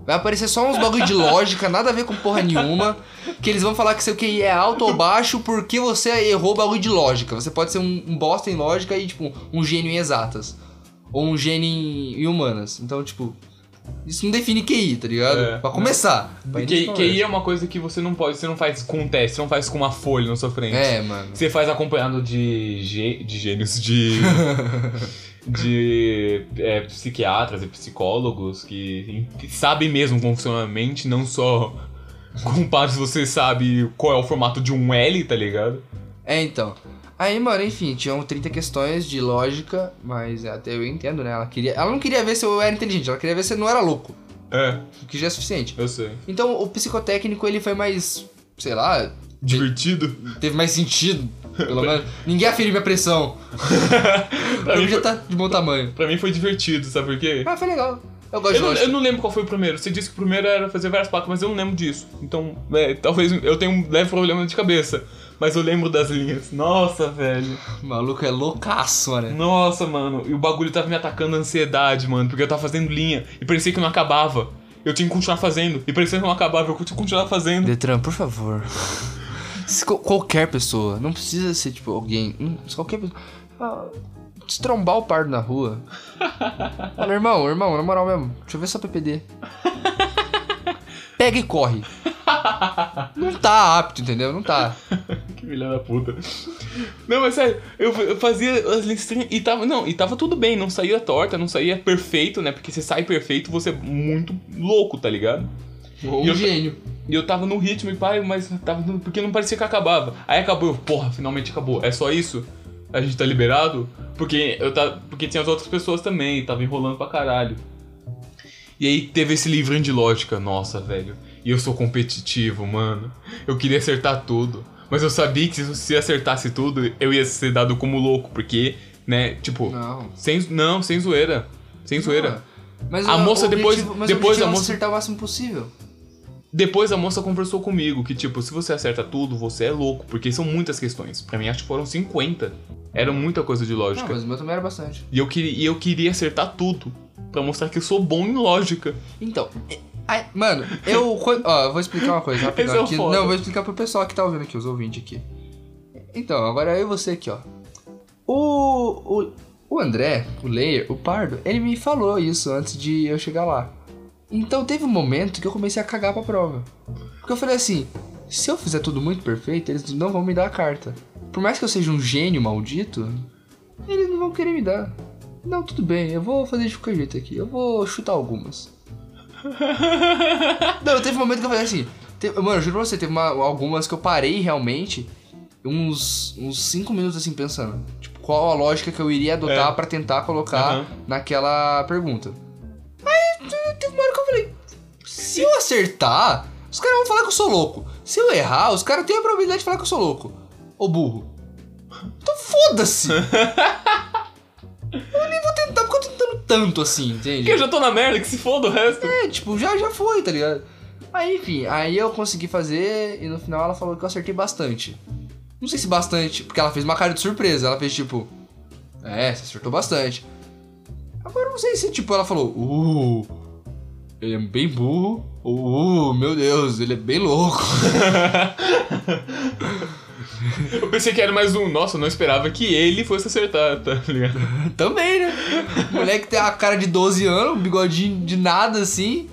Vai aparecer só uns bagulho de lógica, nada a ver com porra nenhuma. Que eles vão falar que seu QI é alto ou baixo porque você errou o bagulho de lógica. Você pode ser um, um bosta em lógica e, tipo, um gênio em exatas. Ou um gênio em, em humanas. Então, tipo, isso não define QI, tá ligado? É. pra começar. Pra Que, de QI é uma coisa que você não pode, você não faz com um teste, você não faz com uma folha na sua frente. É, mano. Você faz acompanhado de, gê- de gênios, de. de é, psiquiatras e psicólogos que, que sabem mesmo como funciona a mente, não só com parte você sabe qual é o formato de um L, tá ligado? É, então. Aí, mano, enfim, tinham 30 questões de lógica, mas até eu entendo, né? Ela, queria, ela não queria ver se eu era inteligente, ela queria ver se eu não era louco, É, o que já é suficiente. eu sei. Então, o psicotécnico, ele foi mais, sei lá, Divertido. teve mais sentido, pelo menos. Ninguém aferiu minha pressão. pra mim já tá de bom tamanho. Pra mim foi divertido, sabe por quê? Ah, foi legal. Eu gosto Eu não, eu não lembro qual foi o primeiro. Você disse que o primeiro era fazer várias placas, mas eu não lembro disso. Então, é, talvez eu tenha um leve problema de cabeça. Mas eu lembro das linhas. Nossa, velho. O maluco é loucaço, mano. Nossa, mano. E o bagulho tava me atacando a ansiedade, mano. Porque eu tava fazendo linha e parecia que não acabava. Eu tinha que continuar fazendo. E parecia que não acabava. Eu tinha que continuar fazendo. Detran, por favor. Qualquer pessoa, não precisa ser tipo alguém. hum, qualquer pessoa. Ah, se trombar o pardo na rua. Fala, irmão, irmão, na moral mesmo, deixa eu ver sua PPD. Pega e corre. Não tá apto, entendeu? Não tá. Que filha da puta. Não, mas sério, eu, eu fazia as linhas estranhas e tava. Não, e tava tudo bem, não saía torta, não saía perfeito, né? Porque se sai perfeito, você é muito louco, tá ligado? Ou um eu- gênio. E eu tava no ritmo e pai, mas tava porque não parecia que acabava. Aí acabou, eu, porra, finalmente acabou. É só isso? A gente tá liberado? Porque eu tava, porque tinha as outras pessoas também, tava enrolando pra caralho. E aí teve esse livrinho de lógica, nossa, velho. E eu sou competitivo, mano. Eu queria acertar tudo. Mas eu sabia que se se acertasse tudo, eu ia ser dado como louco, porque, né, tipo, Não. sem não, sem zoeira. Sem zoeira. Mas A o- moça o depois- objetivo- mas depois a é moça- acertar o máximo possível. Depois a moça conversou comigo que, tipo, se você acerta tudo, você é louco, porque são muitas questões. Pra mim, acho que foram 50. Era muita coisa de Não, lógica. mas o meu também era bastante. E, eu queria, e eu queria acertar tudo. Pra mostrar que eu sou bom em lógica. Então, ai, mano, eu. Ó, eu vou explicar uma coisa rapidão é aqui. Não, eu vou explicar pro pessoal que tá ouvindo aqui, os ouvintes aqui. Então, agora eu e você aqui, ó. O. O, o André, o Layer, o Pardo, ele me falou isso antes de eu chegar lá. Então teve um momento que eu comecei a cagar pra prova. Porque eu falei assim: se eu fizer tudo muito perfeito, eles não vão me dar a carta. Por mais que eu seja um gênio maldito, eles não vão querer me dar. Não, tudo bem, eu vou fazer de qualquer jeito aqui. Eu vou chutar algumas. Não, teve um momento que eu falei assim. Teve, mano, eu juro pra você, teve uma- algumas que eu parei realmente. uns, uns cinco minutos assim pensando. Tipo, qual a lógica que eu iria adotar É. pra tentar colocar Aham. naquela pergunta. Aí te- teve uma hora que eu falei: se eu acertar, os caras vão falar que eu sou louco. Se eu errar, os caras têm a probabilidade de falar que eu sou louco. Ô burro. Então foda-se. eu nem vou tentar porque eu tanto assim, entende? Porque eu já tô na merda, que se foda o resto. É, tipo, já, já foi, tá ligado? Aí, enfim, aí eu consegui fazer e no final ela falou que eu acertei bastante. Não sei se bastante, porque ela fez uma cara de surpresa. Ela fez tipo, é, você acertou bastante. Agora eu não sei se, tipo, ela falou, uh, ele é bem burro, ou, uh, meu Deus, ele é bem louco. Eu pensei que era mais um. Nossa, eu não esperava que ele fosse acertar, tá ligado? Também, né? O moleque tem a cara de 12 anos, um bigodinho de nada assim.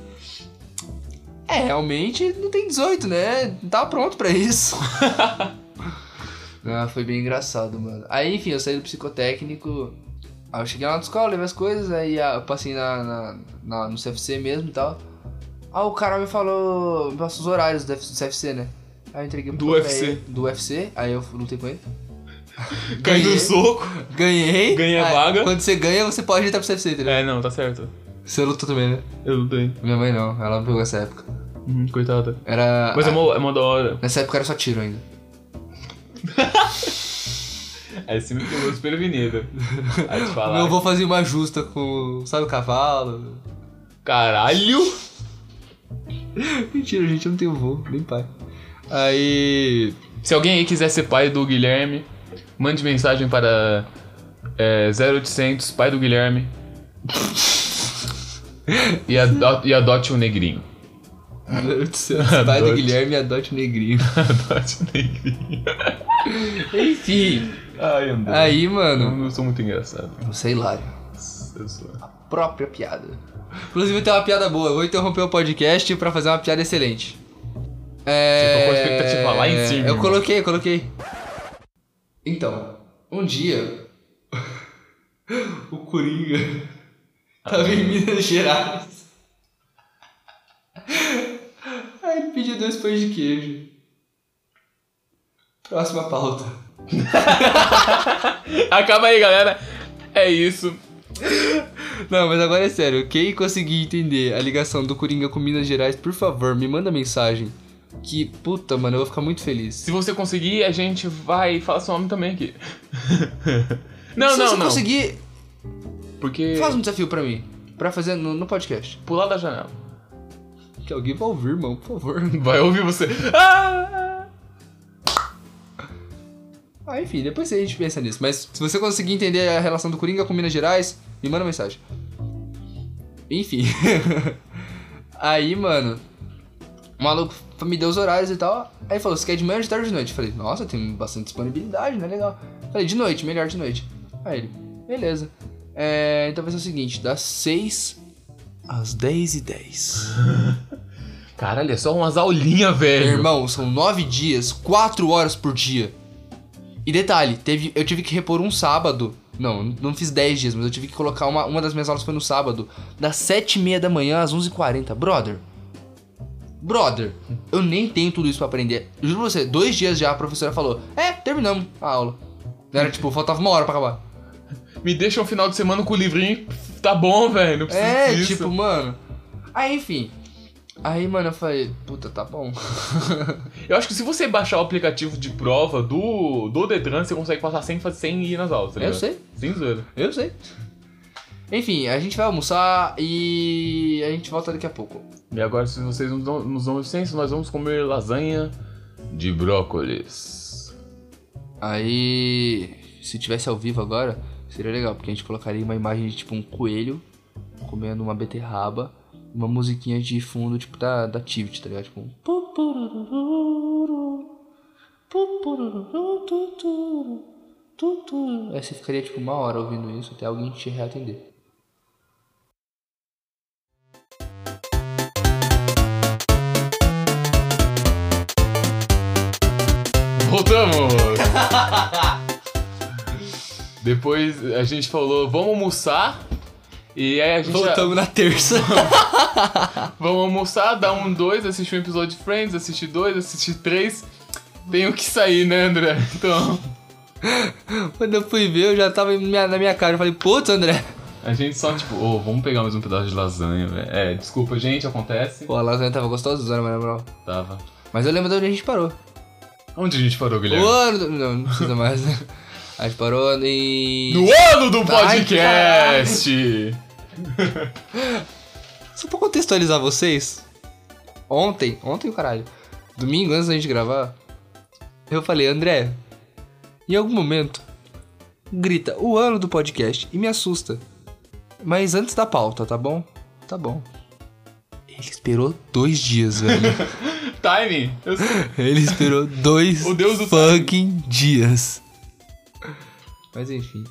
É, realmente não tem 18, né? Não tava pronto pra isso. ah, foi bem engraçado, mano. Aí, enfim, eu saí do psicotécnico. Aí eu cheguei lá na escola, levei as coisas, aí ah, eu passei na, na- na- no CFC mesmo e tal. Aí o cara me falou, me passou os horários do CFC, né? Aí eu entreguei um Do UFC. ele, Do UFC, aí eu lutei com ele. Ganhei. no soco. Ganhei. Ganhei a Aí, vaga. Quando você ganha, você pode entrar pro CFC, entendeu? É, não, tá certo. Você lutou também, né? Eu lutei. Minha mãe não, ela não pegou essa época. Hum, coitada. Era. Mas é mó, é mó da hora. Nessa época era só tiro ainda. É sempre pegou desprevenido. Aí te falar. Meu avô fazia uma justa com. Sabe o cavalo? Caralho! Mentira, gente, eu não tenho avô, nem pai. Aí. Se alguém aí quiser ser pai do Guilherme, mande mensagem para é, 0800 pai do Guilherme. e, ado e adote um negrinho. pai do Adote. Guilherme adote o negrinho. adote um negrinho. Enfim. Ai, André. Aí, Eu mano. não sou muito engraçado. Você é hilário. Eu sou. Própria piada. Inclusive tem uma piada boa. Eu vou interromper o podcast pra fazer uma piada excelente. É. Você colocou a expectativa lá em cima, Eu coloquei, eu coloquei. Então, um dia. o Coringa tava em Minas Gerais. Aí ele pediu dois pães de queijo. Próxima pauta. Acaba aí, galera. É isso. Não, mas agora é sério. Quem conseguir entender a ligação do Coringa com Minas Gerais, por favor, me manda mensagem. Que puta, mano, eu vou ficar muito feliz. Se você conseguir, a gente vai falar seu nome também aqui. não, Se não, você não. conseguir, Porque. faz um desafio pra mim. Pra fazer no, no podcast. Pular da janela. Que alguém vai ouvir, irmão, por favor. Vai ouvir você. Ah! Ah, enfim, depois a gente pensa nisso. Mas se você conseguir entender a relação do Coringa com Minas Gerais, me manda mensagem. Enfim. Aí, mano, o maluco me deu os horários e tal. Aí falou, você quer de manhã ou de tarde ou de noite? Eu falei, nossa, tem bastante disponibilidade, né? Legal. Falei, de noite, melhor de noite. Aí ele, beleza. É, então vai ser o seguinte, das 6 às 10 e 10. Caralho, é só umas aulinhas, velho. Irmão, são 9 dias, 4 horas por dia. E detalhe, teve, eu tive que repor um sábado. Não, não fiz 10 dias, mas eu tive que colocar uma, uma das minhas aulas foi no sábado, das 7 e meia da manhã às 11h40. Brother. Brother, eu nem tenho tudo isso pra aprender. Juro pra você, dois dias já a professora falou: É, terminamos a aula. Era tipo, faltava uma hora pra acabar. Me deixa um final de semana com o livrinho. Tá bom, velho. Não precisa É, disso. tipo, mano. Aí, enfim. Aí, mano, eu falei, puta, tá bom. Eu acho que se você baixar o aplicativo de prova do, do Detran, você consegue passar sem, fazer- sem ir nas aulas, tá Eu ligado? sei. Sem zoeira. Eu sei. Enfim, a gente vai almoçar e a gente volta daqui a pouco. E agora, se vocês nos dão, nos dão licença, nós vamos comer lasanha de brócolis. Aí, se tivesse ao vivo agora, seria legal, porque a gente colocaria uma imagem de tipo um coelho comendo uma beterraba, uma musiquinha de fundo, tipo da, da Tivit, tá ligado? Tipo um. Aí você ficaria tipo uma hora ouvindo isso até alguém te reatender. Voltamos! Depois a gente falou, vamos almoçar. E aí a gente. Voltamos na terça. Vamos almoçar, dar um dois, assistir um episódio de Friends, assistir dois, assistir três. Tenho que sair, né, André? Então, Quando eu fui ver, eu já tava na minha cara. Eu falei, putz, André. a gente só, tipo, ô, vamos pegar mais um pedaço de lasanha, velho. É, desculpa, gente, acontece. Pô, a lasanha tava gostosa, mas na moral. Tava. Mas eu lembro de onde a gente parou. Onde a gente parou, Guilherme? O ano. do- Não, não precisa mais. A gente parou em. No ano do Ai, podcast! Só pra contextualizar vocês, ontem, ontem o caralho, domingo antes da gente gravar, eu falei, André, em algum momento, grita o ano do podcast e me assusta. Mas antes da pauta, tá bom? Tá bom. Ele esperou dois dias, velho. Timing! Eu. Ele esperou dois O deus do fucking dias. Mas enfim,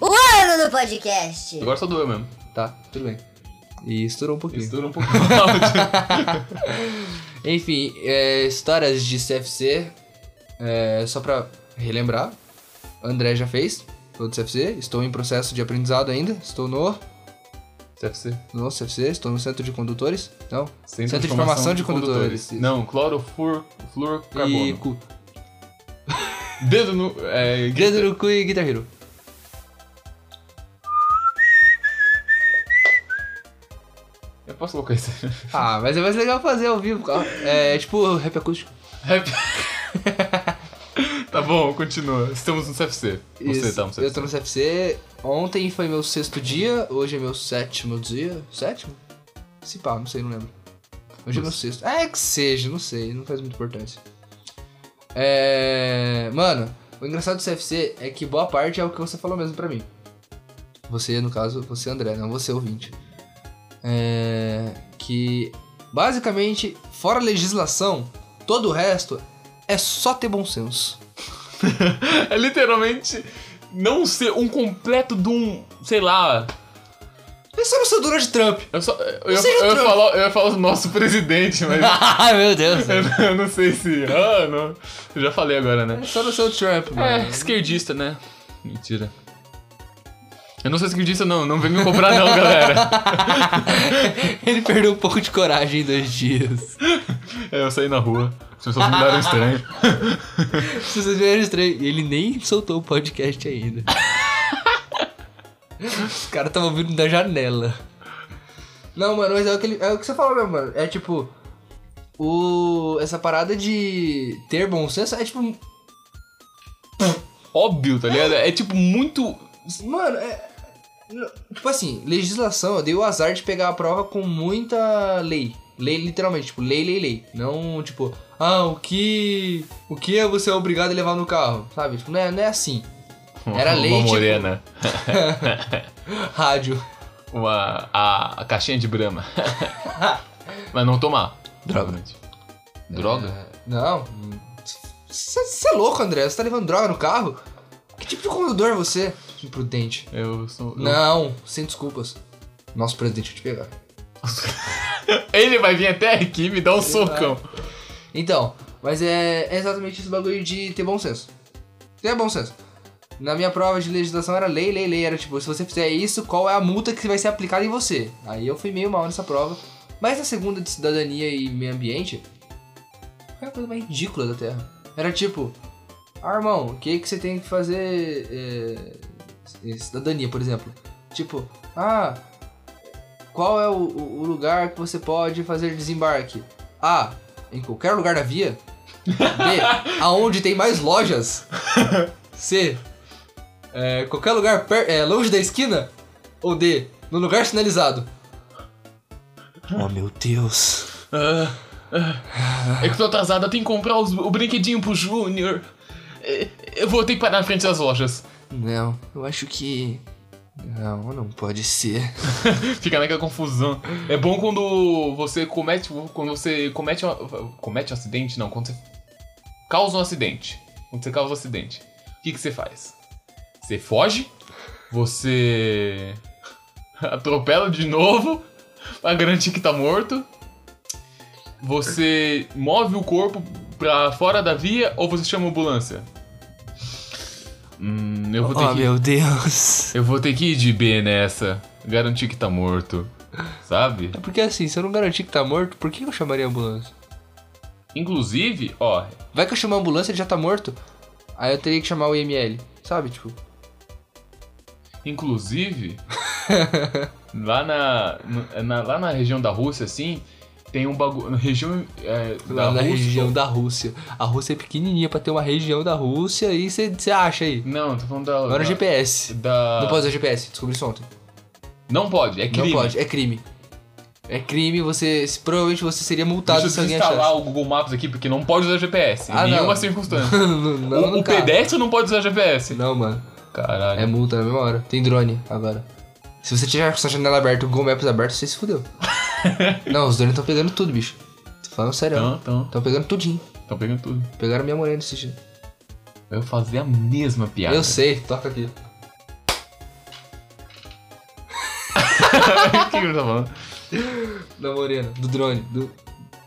O ano do podcast. Agora só doeu mesmo. tá, tudo bem. E estourou um pouquinho. Estoura um pouco o áudio. Enfim, é, histórias de CFC. é, só pra relembrar, André já fez todo CFC. Estou em processo de aprendizado ainda. Estou no, CFC. no CFC, estou no centro de condutores. Não, Centro, de formação de condutores. Não, clorofur, flor, E cu. Dedo no... É, Dedo no cu e Guitar Hero. Eu posso colocar isso. Ah, mas é mais legal fazer ao vivo. cara. É tipo rap acústico. Rap. bom, continua. Estamos no CFC. Você Isso, tá no CFC. Eu tô no CFC. Ontem foi meu sexto dia, hoje é meu sétimo dia. Sétimo? Se pá, não sei, não lembro. Hoje é meu sexto. É que seja, não sei, não faz muita importância. É. Mano, o engraçado do CFC é que boa parte é o que você falou mesmo pra mim. Você, no caso, você André, não você ouvinte. É. Que basicamente, fora a legislação, todo o resto é só ter bom senso. É literalmente não ser um completo de um, sei lá. É só seu Donald Trump. Eu, só, eu, eu, Trump. eu ia falar do nosso presidente, mas Ai, meu Deus. eu, não- eu não sei se. Ah, não. Eu já falei agora, né? É só no seu Trump, É, mano. esquerdista, né? Mentira. Eu não sou esquerdista, não. Não vem me cobrar, não, galera. Ele perdeu um pouco de coragem em dois dias. É, eu saí na rua. As pessoas me olharam estranho. Se vocês viram estranho, ele nem soltou o podcast ainda. Os caras estavam ouvindo da janela. Não, mano, mas é o que, ele- é o que você falou mesmo, mano. É tipo. O, essa parada de ter bom senso é tipo. Óbvio, tá ligado? É tipo muito. Mano, é. Tipo assim, legislação, eu dei o azar de pegar a prova com muita lei. Lei, literalmente, tipo, lei, lei, lei. Não, tipo, ah, o que. O que é você obrigado a levar no carro? Sabe? Tipo, não é, não é assim. Era lei, Uma tipo- morena. Rádio. Uma. A, a caixinha de brama. Mas não tomar. Droga. Droga? É, não. Você é louco, André? Você tá levando droga no carro? Que tipo de condutor é você? Imprudente. Eu sou. eu- Não, sem desculpas. Nosso presidente vai te pegar. Ele vai vir até aqui e me dar um socão. Então, mas é, exatamente esse bagulho de ter bom senso. Ter bom senso. Na minha prova de legislação era lei, lei, lei. Era tipo, se você fizer isso, qual é a multa que vai ser aplicada em você? Aí eu fui meio mal nessa prova. Mas na segunda de cidadania e meio ambiente, foi a coisa mais ridícula da Terra. Era tipo, ah, irmão, o que, que você tem que fazer? é, cidadania, por exemplo. Tipo, ah, qual é o, o- lugar que você pode fazer desembarque? A. Em qualquer lugar da via. B. Aonde tem mais lojas. C. é, qualquer lugar per- é, longe da esquina. Ou D. No lugar sinalizado. Oh meu Deus. Ah, ah. É que eu tô atrasado, eu tenho que comprar os- o brinquedinho pro Júnior. É, Eu vou ter que parar na frente das lojas. Não, eu acho que. Não, não pode ser. Fica naquela confusão. É bom quando você comete. Quando você comete um, comete um acidente, não, quando você causa um acidente. Quando você causa um acidente. O que, que você faz? Você foge, você atropela de novo pra garantir que tá morto. Você move o corpo pra fora da via ou você chama a ambulância? Hum, eu vou ter Oh que. meu Deus. Eu vou ter que ir de B nessa. Garantir que tá morto. Sabe? É porque assim, se eu não garantir que tá morto, por que eu chamaria a ambulância? Inclusive, ó, Vai que eu chamo a ambulância, ele já tá morto. Aí eu teria que chamar o IML, sabe? Tipo, inclusive, lá na, na- lá na região da Rússia, assim, tem um bagulho. Região é, da na Rússia. região da Rússia. A Rússia é pequenininha pra ter uma região da Rússia e você acha aí. Não, tô falando da. Agora da, o GPS. da- Não pode usar GPS, descobri isso ontem. Não pode, é crime. Não pode, é crime. É crime, você. Provavelmente você seria multado Deixa se eu alguém desinstalar achasse. o Google Maps aqui, porque não pode usar GPS. Ah, em não. nenhuma circunstância. não, não, o o pedestre não pode usar GPS. Não, mano. Caralho. É multa na mesma hora. Tem drone agora. Se você tiver com sua janela aberta e o Google Maps aberto, você se fudeu. não, os drones estão pegando tudo, bicho. Tô falando sério. Então, então. Estão pegando tudinho. Estão pegando tudo. Pegaram minha morena esse dia. Eu fazia a mesma piada. Eu sei, toca aqui. o que eu tô falando? Da morena, do drone, do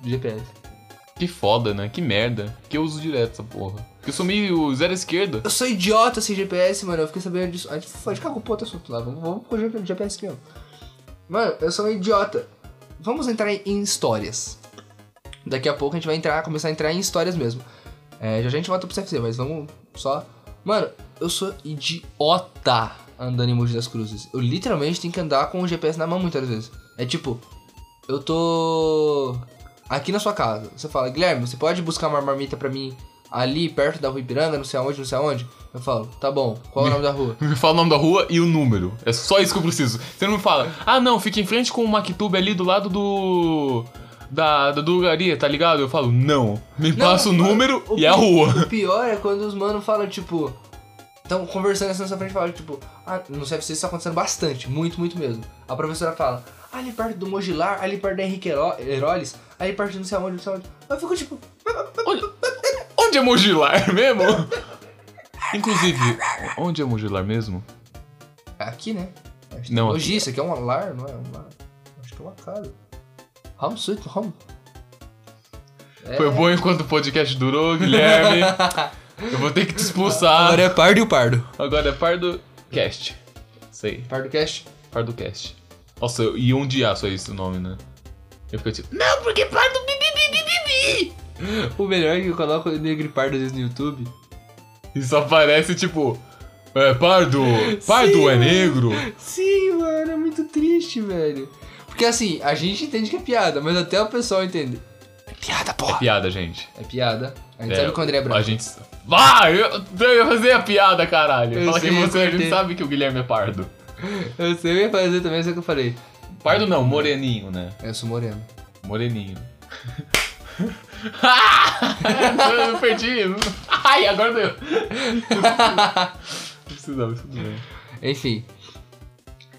GPS. Que foda, né? Que merda. Que eu uso direto essa porra. Porque eu sou meio zero esquerda. Eu sou idiota sem GPS, mano. Eu fiquei sabendo disso. A gente foi, cagou pro outro assunto lá. Vamos, vamos com o GPS aqui, ó. Mano, eu sou um idiota. Vamos entrar em, histórias. Daqui a pouco a gente vai entrar, começar a entrar em histórias mesmo. É, já a gente volta pro CFC, mas vamos só. Mano, eu sou idiota andando em Mogi das Cruzes. Eu literalmente tenho que andar com o GPS na mão muitas vezes. É tipo, eu tô aqui na sua casa. Você fala, Guilherme, você pode buscar uma marmita pra mim ali perto da rua Ipiranga, não sei aonde, não sei aonde? Eu falo, tá bom, qual é o nome da rua? Me fala o nome da rua e o número. É só isso que eu preciso. Você não me fala, ah não, fica em frente com o Mactube ali do lado do. Da, da drogaria, tá ligado? Eu falo, não. Me passa o número o e a rua. O pior é quando os manos falam, tipo. Estão conversando assim na sua frente e falam, tipo, ah, no CFC isso tá acontecendo bastante, muito, muito mesmo. A professora fala, ali perto do Mogilar, ali perto da Henrique Hero- Heroles, ali perto de não sei aonde, não sei aonde. Eu fico tipo, Onde, onde é Mogilar mesmo? Inclusive, onde é Mogilar mesmo? é aqui, né? Não, Mogi, isso aqui é um lar, não é um lar. Acho que é uma casa. Home sweet home. É. Foi bom enquanto o podcast durou, Guilherme. Eu vou ter que te expulsar. Agora é Pardo e o Pardo. Agora é Pardo Cast. Sei, Pardo Cast. Pardo Cast. Nossa, eu ia ondear só esse nome, né? Eu fico tipo, não, porque Pardo bibi. O melhor é que eu coloco o Negro e Pardo às vezes no YouTube. E só aparece tipo, é, Pardo, Pardo Sim, é mano. negro. Sim, mano, é muito triste, velho. Porque assim, a gente entende que é piada, mas até o pessoal entende. É piada, porra. Piada, gente. É piada. A gente É, sabe que o André é branco. A gente. Vai! Eu, eu ia fazer a piada, caralho. Eu Fala sei, que você, a gente sabe que o Guilherme é pardo. Eu sei, eu ia fazer também, só que eu falei. Pardo não, moreninho, né? Eu sou moreno. Moreninho. eu perdi. Ai, agora deu. Não precisava, tudo bem. Enfim.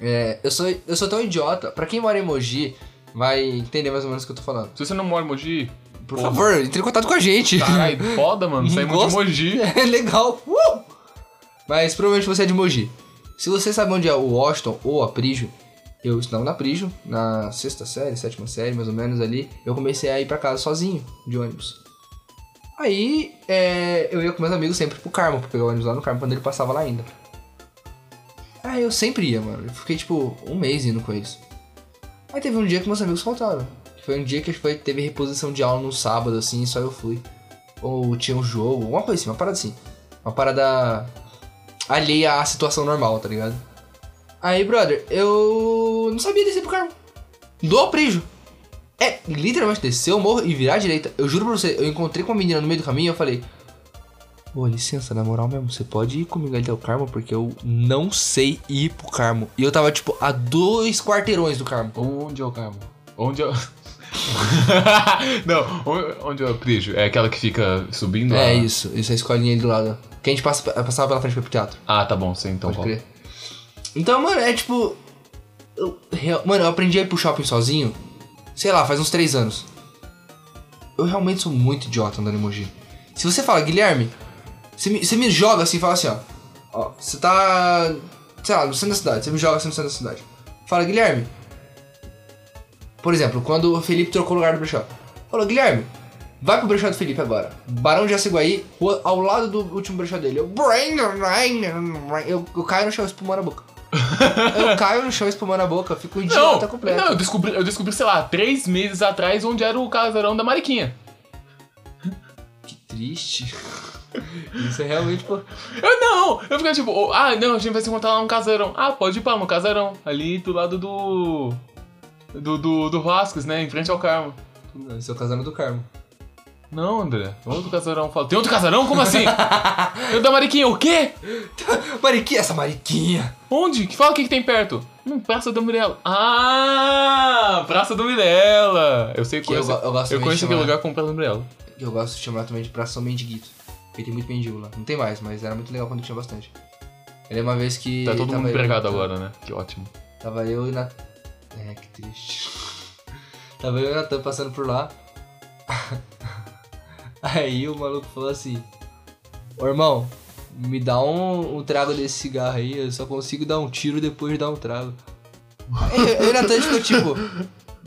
É, eu, sou, eu sou tão idiota. Pra quem mora em Mogi, vai entender mais ou menos o que eu tô falando. Se você não mora em Mogi, Por Porra. favor, entre em contato com a gente. caralho, foda, mano. Saímos de Gosto. Mogi. É legal. Uh! Mas provavelmente você é de Mogi. Se você sabe onde é o Washington ou a Prijo, eu estudava na Prijo, na sexta série, sétima série, mais ou menos ali, eu comecei a ir pra casa sozinho, de ônibus. Aí, é, eu ia com meus amigos sempre pro Carmo, pra pegar o ônibus lá no Carmo, quando ele passava lá ainda. Aí eu sempre ia, mano. Eu fiquei, tipo, um mês indo com eles. Aí teve um dia que meus amigos faltaram. Foi um dia que foi, teve reposição de aula no sábado, assim, só eu fui. Ou tinha um jogo, alguma coisa assim, uma parada assim. Uma parada alheia à situação normal, tá ligado? Aí, brother, eu não sabia descer pro carro. Do Alprijo. É, literalmente descer o morro e virar à direita. Eu juro pra você, eu encontrei com uma menina no meio do caminho e eu falei... Ô, licença, na moral mesmo, você pode ir comigo ali até o Carmo? Porque eu não sei ir pro Carmo. E eu tava, tipo, a dois quarteirões do Carmo. Onde é o Carmo? Onde é o. não, onde- é o Prijo? É aquela que fica subindo É a- isso, isso é a escolinha ali do lado. Que a gente passa, passava pela frente pro teatro. Ah, tá bom, sei então Pode qual. crer. Então, mano, é tipo. eu- mano, eu aprendi a ir pro shopping sozinho, sei lá, faz uns três anos. Eu realmente sou muito idiota andando em. Se você fala, Guilherme, você me, me joga assim fala assim, ó. Ó, você tá. Sei lá, no centro da cidade, você me joga assim no centro da cidade. Fala, Guilherme. Por exemplo, quando o Felipe trocou o lugar do brechó. Falou, Guilherme, vai pro brechó do Felipe agora. Barão de Açaguaí, ao lado do último brechó dele. Eu, eu, eu caio no chão espumando a boca. Eu caio no chão espumando a boca, fico Não, idiota completo. não eu, descobri, eu descobri, sei lá, três meses atrás onde era o casarão da Mariquinha. triste. Isso é realmente, pô. Eu não! Eu ficava tipo, oh, ah, não, a gente vai se encontrar lá no casarão. Ah, pode ir pra no casarão. Ali do lado do. Do, do, do Vasquez, né? Em frente ao Carmo. Esse é o casamento do Carmo. Não, André. Outro casarão. Fala, tem outro casarão? Como assim? Eu da Mariquinha, o quê? Mariquinha, essa mariquinha! Onde? Que fala o que, que tem perto? Hum, Praça do Mirella. Ah! Praça do Mirella! Eu sei Que eu go- eu gosto eu conheço aquele lugar com Praça do Mirella. Eu gosto de chamar também de Praça São Mendiguito. Porque tem muito mendigo lá. Não tem mais, mas era muito legal quando tinha bastante. Eu lembro uma vez que. Tá todo mundo eu- empregado agora, né? Que ótimo. Tava eu e na. É, que triste. Tava eu e Natan passando por lá. Aí o maluco falou assim: Ô irmão, me dá um, um trago desse cigarro aí, eu só consigo dar um tiro depois de dar um trago. Aí, o Natan ficou tipo: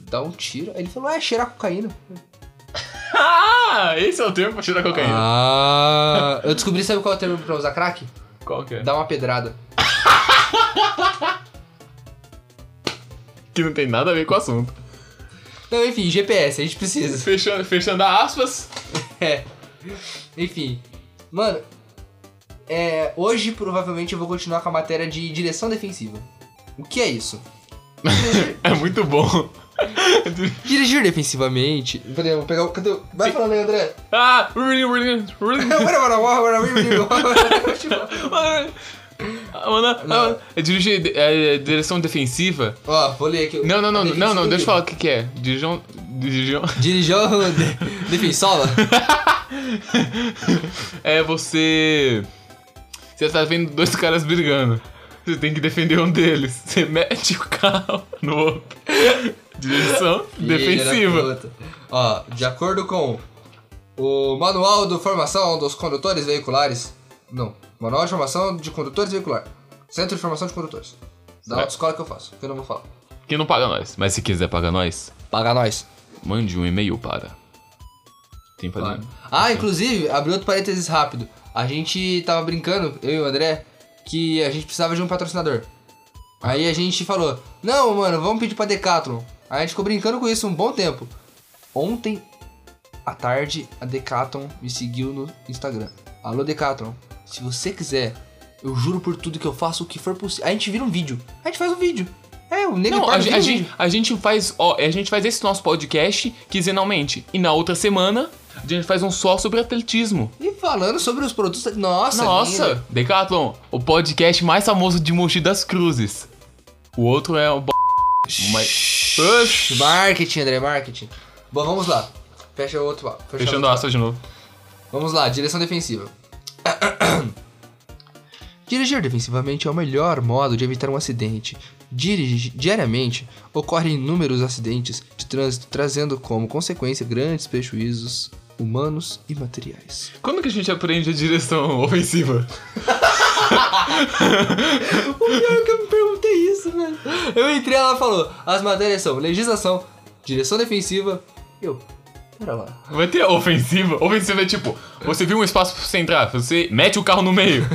Dá um tiro? Aí ele falou: É, cheirar cocaína. Ah! Esse é o termo pra tirar cocaína. Ah, eu descobri, sabe qual é o termo pra usar crack? Qual que é? Dá uma pedrada. Que não tem nada a ver com o assunto. Não, enfim, GPS, a gente precisa. Fechando, fechando aspas. É. Enfim. Mano, é, hoje provavelmente eu vou continuar com a matéria de direção defensiva. O que é isso? É muito bom. Dirigir defensivamente. Peraí, vou pegar o. Cadê? o- Vai falando aí, André. Ah! Ah, mano, ah, é dirigir é, direção defensiva. Ó, vou ler aqui. Não, não, não, A não, não, deixa eu falar o que, que é. Dirigão. Dirigão. Dirijão de, defensola? É você. Você tá vendo dois caras brigando. Você tem que defender um deles. Você mete o carro no outro. Direção defensiva. Ó, de acordo com o Manual de Formação dos Condutores Veiculares. Não, Manual de Formação de Condutores Veicular. Centro de Formação de Condutores. Da É. autoescola que eu faço, que eu não vou falar. Que não paga nós. Mas se quiser pagar nós, Paga nós. mande um e-mail para. Tem pra Claro. Ah, inclusive, abri outro parênteses rápido. A gente tava brincando, eu e o André, que a gente precisava de um patrocinador. Aí a gente falou, não, mano, vamos pedir pra Decathlon. Aí a gente ficou brincando com isso um bom tempo. Ontem, à tarde, a Decathlon me seguiu no Instagram. Alô, Decathlon, se você quiser, eu juro por tudo que eu faço o que for possível. A gente vira um vídeo. A gente faz um vídeo. É, o Nego Não, a, a um gente, a gente faz, ó, a gente faz esse nosso podcast quinzenalmente. E na outra semana, a gente faz um só sobre atletismo. E falando sobre os produtos... Nossa, Nossa, linda. Decathlon, o podcast mais famoso de Mogi das Cruzes. O outro é o. Mas. Oxi. Marketing, André, marketing. Bom, vamos lá. Fecha o outro. Fecha Fechando o a outro aspa de novo. Vamos lá, direção defensiva. Dirigir defensivamente é o melhor modo de evitar um acidente. Dirigi- diariamente ocorrem inúmeros acidentes de trânsito, trazendo como consequência grandes prejuízos humanos e materiais. Quando que a gente aprende a direção ofensiva? O pior é que eu me perguntei isso, velho. Eu entrei e falou: as matérias são legislação, direção defensiva. Eu, pera lá. Vai ter a ofensiva. Ofensiva é tipo, você viu um espaço pra você entrar, você mete o carro no meio.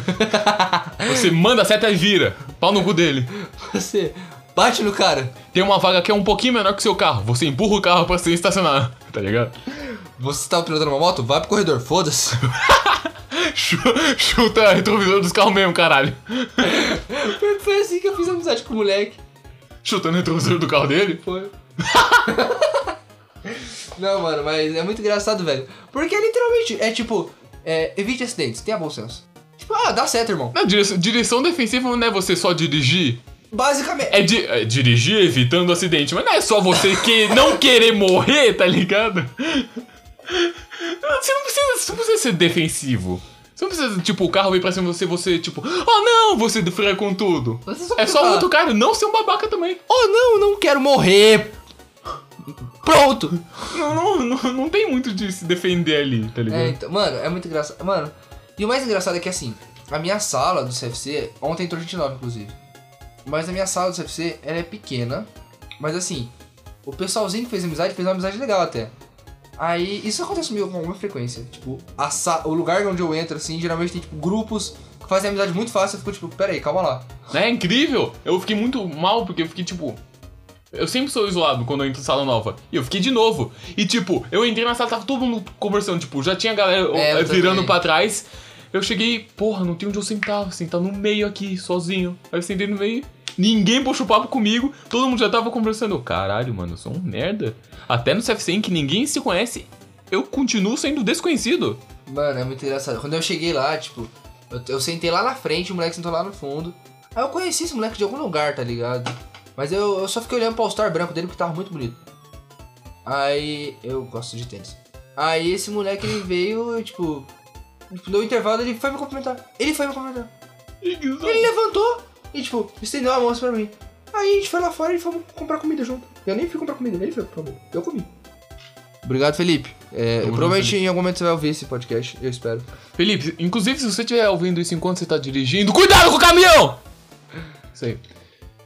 você manda a seta e vira. Pau no cu dele. Você bate no cara. Tem uma vaga que é um pouquinho menor que o seu carro. Você empurra o carro pra você estacionar. Tá ligado? Você tá pilotando uma moto? Vai pro corredor, foda-se. Chu- Chuta retrovisor dos carros mesmo, caralho. Foi assim que eu fiz amizade com o moleque. Chutando retrovisor do carro dele? Foi. Não, mano, mas é muito engraçado, velho. Porque literalmente é tipo, é, evite acidentes, tenha bom senso. Tipo, ah, dá certo, irmão. Não, direção, direção defensiva não é você só dirigir. Basicamente. É, di- é dirigir evitando acidente. Mas não é só você que não querer morrer, tá ligado? Você não precisa, você não precisa ser defensivo. Você não precisa, tipo, o carro vir pra cima de você, você, tipo, oh não, você freia com tudo. Só É só fala, outro cara, não ser um babaca também. Oh, não, não quero morrer. Pronto. Não, não, não, não tem muito de se defender ali, tá ligado? É, então, mano, é muito engraçado. Mano, e o mais engraçado é que assim, a minha sala do CFC, ontem entrou gente nova, inclusive. Mas a minha sala do CFC, ela é pequena. Mas assim, o pessoalzinho que fez amizade fez uma amizade legal até. Aí, isso acontece comigo com alguma frequência. Tipo, a sa- o lugar onde eu entro, assim, geralmente tem, tipo, grupos que fazem amizade muito fácil. Eu fico, tipo, pera aí, calma lá. É incrível. Eu fiquei muito mal porque eu fiquei tipo. Eu sempre sou isolado quando eu entro em sala nova. E eu fiquei de novo. E tipo, eu entrei na sala, tava todo mundo conversando. Tipo, já tinha galera É, eh, virando pra trás. Eu cheguei, porra, não tem onde eu sentar. Sentar no meio aqui, sozinho. Aí eu sentei no meio. Ninguém puxou papo comigo. Todo mundo já tava conversando. Eu, Caralho, mano, eu sou um merda. Até no CFC em que ninguém se conhece, eu continuo sendo desconhecido. Mano, é muito engraçado. Quando eu cheguei lá, tipo, eu, eu sentei lá na frente, o moleque sentou lá no fundo. Aí eu conheci esse moleque de algum lugar, tá ligado? Mas eu, eu só fiquei olhando pro All-Star branco dele porque tava muito bonito. Aí eu gosto de tênis. Aí esse moleque ele veio, eu, tipo, no intervalo ele foi me cumprimentar. Ele foi me cumprimentar. Ele levantou e, tipo, estendeu a mão assim pra mim. Aí a gente foi lá fora e fomos comprar comida junto. Eu nem fui comprar comida, ele foi comprar comida. Eu comi. Obrigado, Felipe. É, junto, provavelmente Felipe. em algum momento você vai ouvir esse podcast, eu espero. Felipe, inclusive, se você estiver ouvindo isso enquanto você tá dirigindo, cuidado com o caminhão! Isso aí.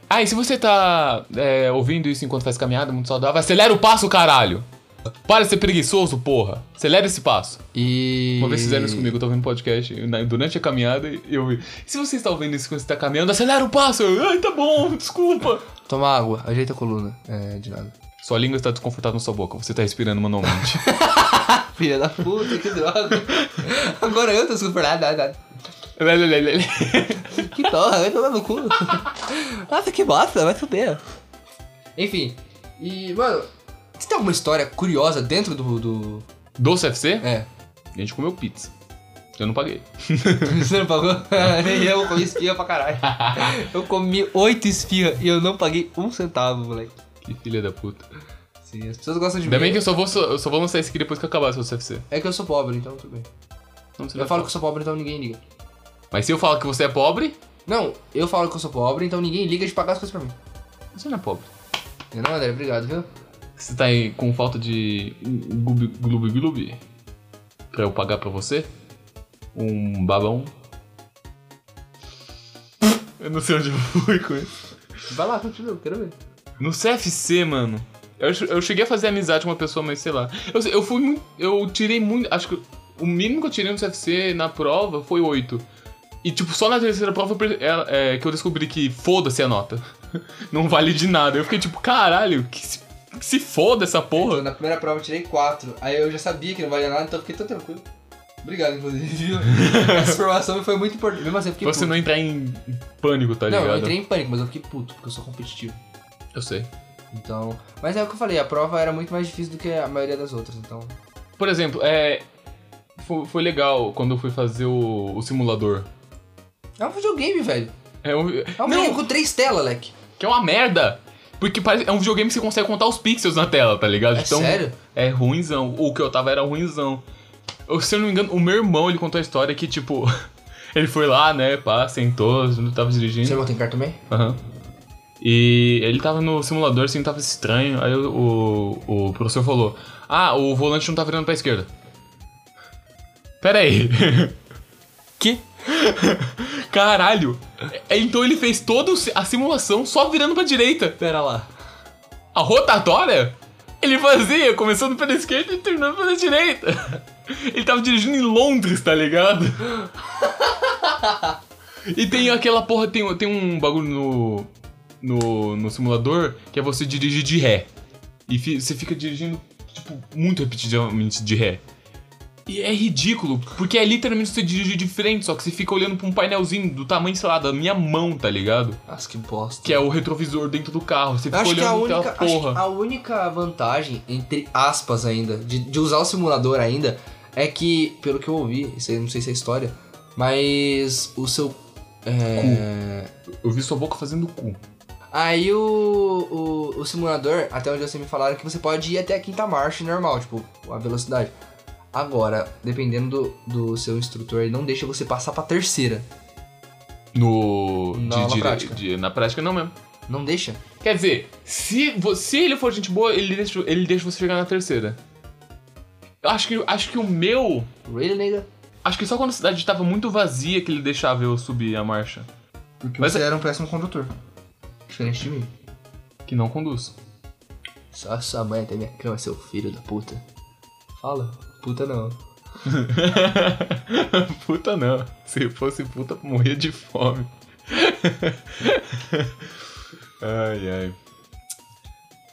Ah, e se você tá é, ouvindo isso enquanto faz caminhada, muito saudável, acelera o passo, caralho! Para de ser preguiçoso, porra! Acelera esse passo. E. Uma vez fizeram isso comigo, eu tô ouvindo podcast durante a caminhada e eu vi. Se você está ouvindo isso quando você tá caminhando, acelera o passo! Eu, Ai, tá bom, desculpa! Toma água, ajeita a coluna. É, de nada. Sua língua está desconfortável na sua boca, você tá respirando manualmente. Filha da puta, que droga. Agora eu tô desconfortável. Que porra, vai tomar no cu. Nossa, que bosta, vai fuder. Enfim, e, mano, você tem alguma história curiosa dentro do. do... Do CFC, É. a gente comeu pizza. Eu não paguei. Você não pagou? Nem eu comi esfirra pra caralho. Eu comi oito esfirras e eu não paguei um centavo, moleque. Que filha da puta. Sim, as pessoas gostam de Ainda mim. bem que eu só vou, eu só vou lançar esse aqui depois que acabar seu CFC. É que eu sou pobre, então tudo bem. Não, Eu falo falar. que eu sou pobre, então ninguém liga. Mas se eu falar que você é pobre, Não, eu falo que eu sou pobre, então ninguém liga de pagar as coisas pra mim. você não é pobre. Não, André, obrigado, viu? Você tá aí com falta de gloob gloob gloob pra eu pagar pra você? Um babão? Eu não sei onde eu fui com isso. Vai lá, continua, eu quero ver. No CFC, mano. Eu, eu cheguei a fazer amizade com uma pessoa, mas sei lá. Eu, eu fui muito. Eu tirei muito. Acho que o mínimo que eu tirei no CFC na prova foi 8. E, tipo, só na terceira prova é, é, que eu descobri que foda-se a nota. Não vale de nada. Eu fiquei tipo, caralho, que se, que se foda essa Então, porra. na primeira prova eu tirei 4. Aí eu já sabia que não valia nada, então eu fiquei tão tranquilo. Obrigado, inclusive. Essa informação foi muito importante. Mesmo assim, eu fiquei você puto. não entrar em pânico, tá Não, ligado? eu entrei em pânico, mas eu fiquei puto, porque eu sou competitivo. Eu sei. Então. Mas é o que eu falei, a prova era muito mais difícil do que a maioria das outras, então. Por exemplo, é. Foi, foi legal quando eu fui fazer o, o simulador. É um videogame, velho. É um, É um não, videogame com três telas, leque. que é uma merda. Porque parece, é um videogame que você consegue contar os pixels na tela, tá ligado? É sério? É ruimzão. O que eu tava era ruimzão. Eu, se eu não me engano, o meu irmão, ele contou a história que, tipo... ele foi lá, né, pá, sentou, eu tava dirigindo. Seu irmão tem carta também? Aham. E ele tava no simulador, assim, tava estranho. Aí o, o, o professor falou: Ah, o volante não tá virando pra esquerda. Pera aí. Caralho. É, Então ele fez toda a simulação só virando pra direita. Pera lá. A rotatória, ele fazia começando pela esquerda e terminando pela direita. Ele tava dirigindo em Londres, tá ligado? E tem aquela porra, tem, tem um bagulho no, no, no simulador que é você dirigir de ré. E fi- você fica dirigindo, tipo, muito repetidamente de ré. E é ridículo, porque é literalmente você dirigir de frente, só que você fica olhando pra um painelzinho do tamanho, sei lá, da minha mão, tá ligado? Nossa, que bosta. Que é o retrovisor dentro do carro. Você fica acho que, a olhando única, aquela acho que porra. a única vantagem, entre aspas ainda, de, de usar o simulador ainda, é que, pelo que eu ouvi, isso aí não sei se é história, mas o seu. É... Eu vi sua boca fazendo cu. Aí o, o, o simulador, até onde você me falaram, que você pode ir até a quinta marcha normal, tipo, a velocidade. Agora, dependendo do, do seu instrutor, ele não deixa você passar pra terceira. No. Na- de- na de- prática. de- na prática não mesmo. Não deixa? Quer dizer, se, se ele for gente boa, ele deixa, ele deixa você chegar na terceira. Eu acho que, acho que o meu. Really, nigga? Acho que só quando a cidade tava muito vazia que ele deixava eu subir a marcha. Porque Mas você era um péssimo condutor. Diferente de mim. Que não conduz. Só sua mãe até minha cama, seu filho da puta. Fala. Puta não. puta não. Se fosse puta, morria de fome. ai, ai.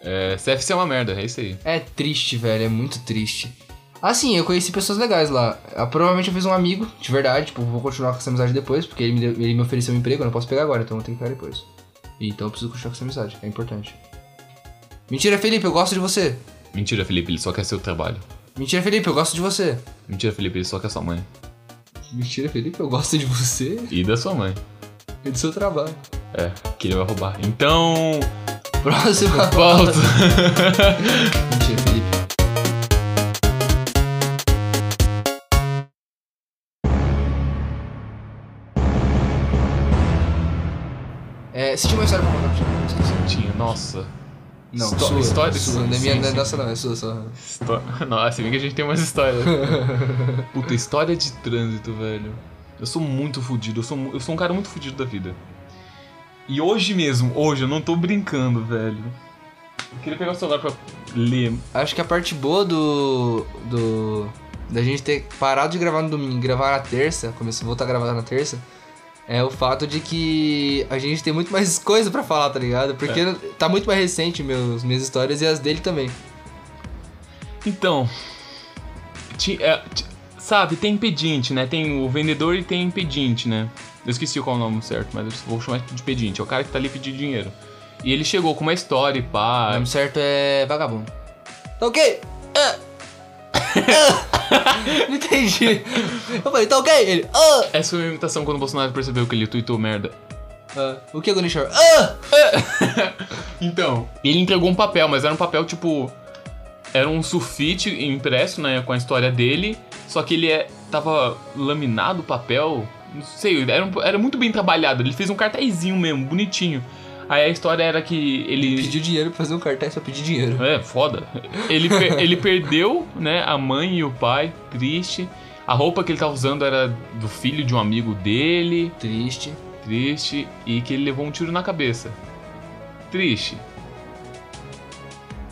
É, CFC é uma merda, é isso aí. É triste, velho, é muito triste. Assim, eu conheci pessoas legais lá. Ah, provavelmente eu fiz um amigo, de verdade, tipo, vou continuar com essa amizade depois, porque ele me, deu- ele me ofereceu um emprego, eu não posso pegar agora, então eu tenho que pegar depois. Então eu preciso continuar com essa amizade, é importante. Mentira, Felipe, eu gosto de você. Mentira, Felipe, ele só quer seu trabalho. Mentira, Felipe, eu gosto de você. Mentira, Felipe, ele só quer sua mãe. Mentira, Felipe, eu gosto de você E da sua mãe. e do seu trabalho. É, que ele vai roubar. Então. Próxima Volta! Mentira, Felipe. É, você tinha uma história pra contar? Esqueci. Tinha, nossa. Não, Histó- sua, história- sua, não é minha, não é sim. nossa não, é sua só. Histó- Nossa, se bem que a gente tem umas histórias. Puta, história de trânsito, velho. Eu sou muito fudido, eu sou, eu sou um cara muito fudido da vida. E hoje mesmo, hoje, eu não tô brincando, velho. Eu queria pegar o celular pra ler. Acho que a parte boa do. do. da gente ter parado de gravar no domingo e gravar na terça, começar a voltar a gravar na terça, é o fato de que a gente tem muito mais coisa pra falar, tá ligado? Porque tá muito mais recente meus, minhas histórias e as dele também. Então, ti- é, ti- sabe, tem pedinte, né? Tem o vendedor e tem pedinte, né? Eu esqueci qual é o nome certo, mas eu vou chamar de pedinte. É o cara que tá ali pedindo dinheiro. E ele chegou com uma história, e O pá. nome certo é vagabundo. Tá ok? Ah. Não entendi. Eu falei, tá ok? Ele. Ah. Essa foi a imitação quando o Bolsonaro percebeu que ele tweetou merda. Ah. O que é Golden Shower? Ah. Então, ele entregou um papel, mas era um papel tipo. Era um sulfite impresso, né, com a história dele, só que ele é, tava laminado o papel, não sei, era, um- era muito bem trabalhado. Ele fez um cartazinho mesmo, bonitinho. Aí a história era que ele. Pediu dinheiro pra fazer um cartaz pra pedir dinheiro. É, foda. Ele, per- ele perdeu, né, a mãe e o pai, triste. A roupa que ele tava usando era do filho de um amigo dele, Triste. triste. E que ele levou um tiro na cabeça. Triste.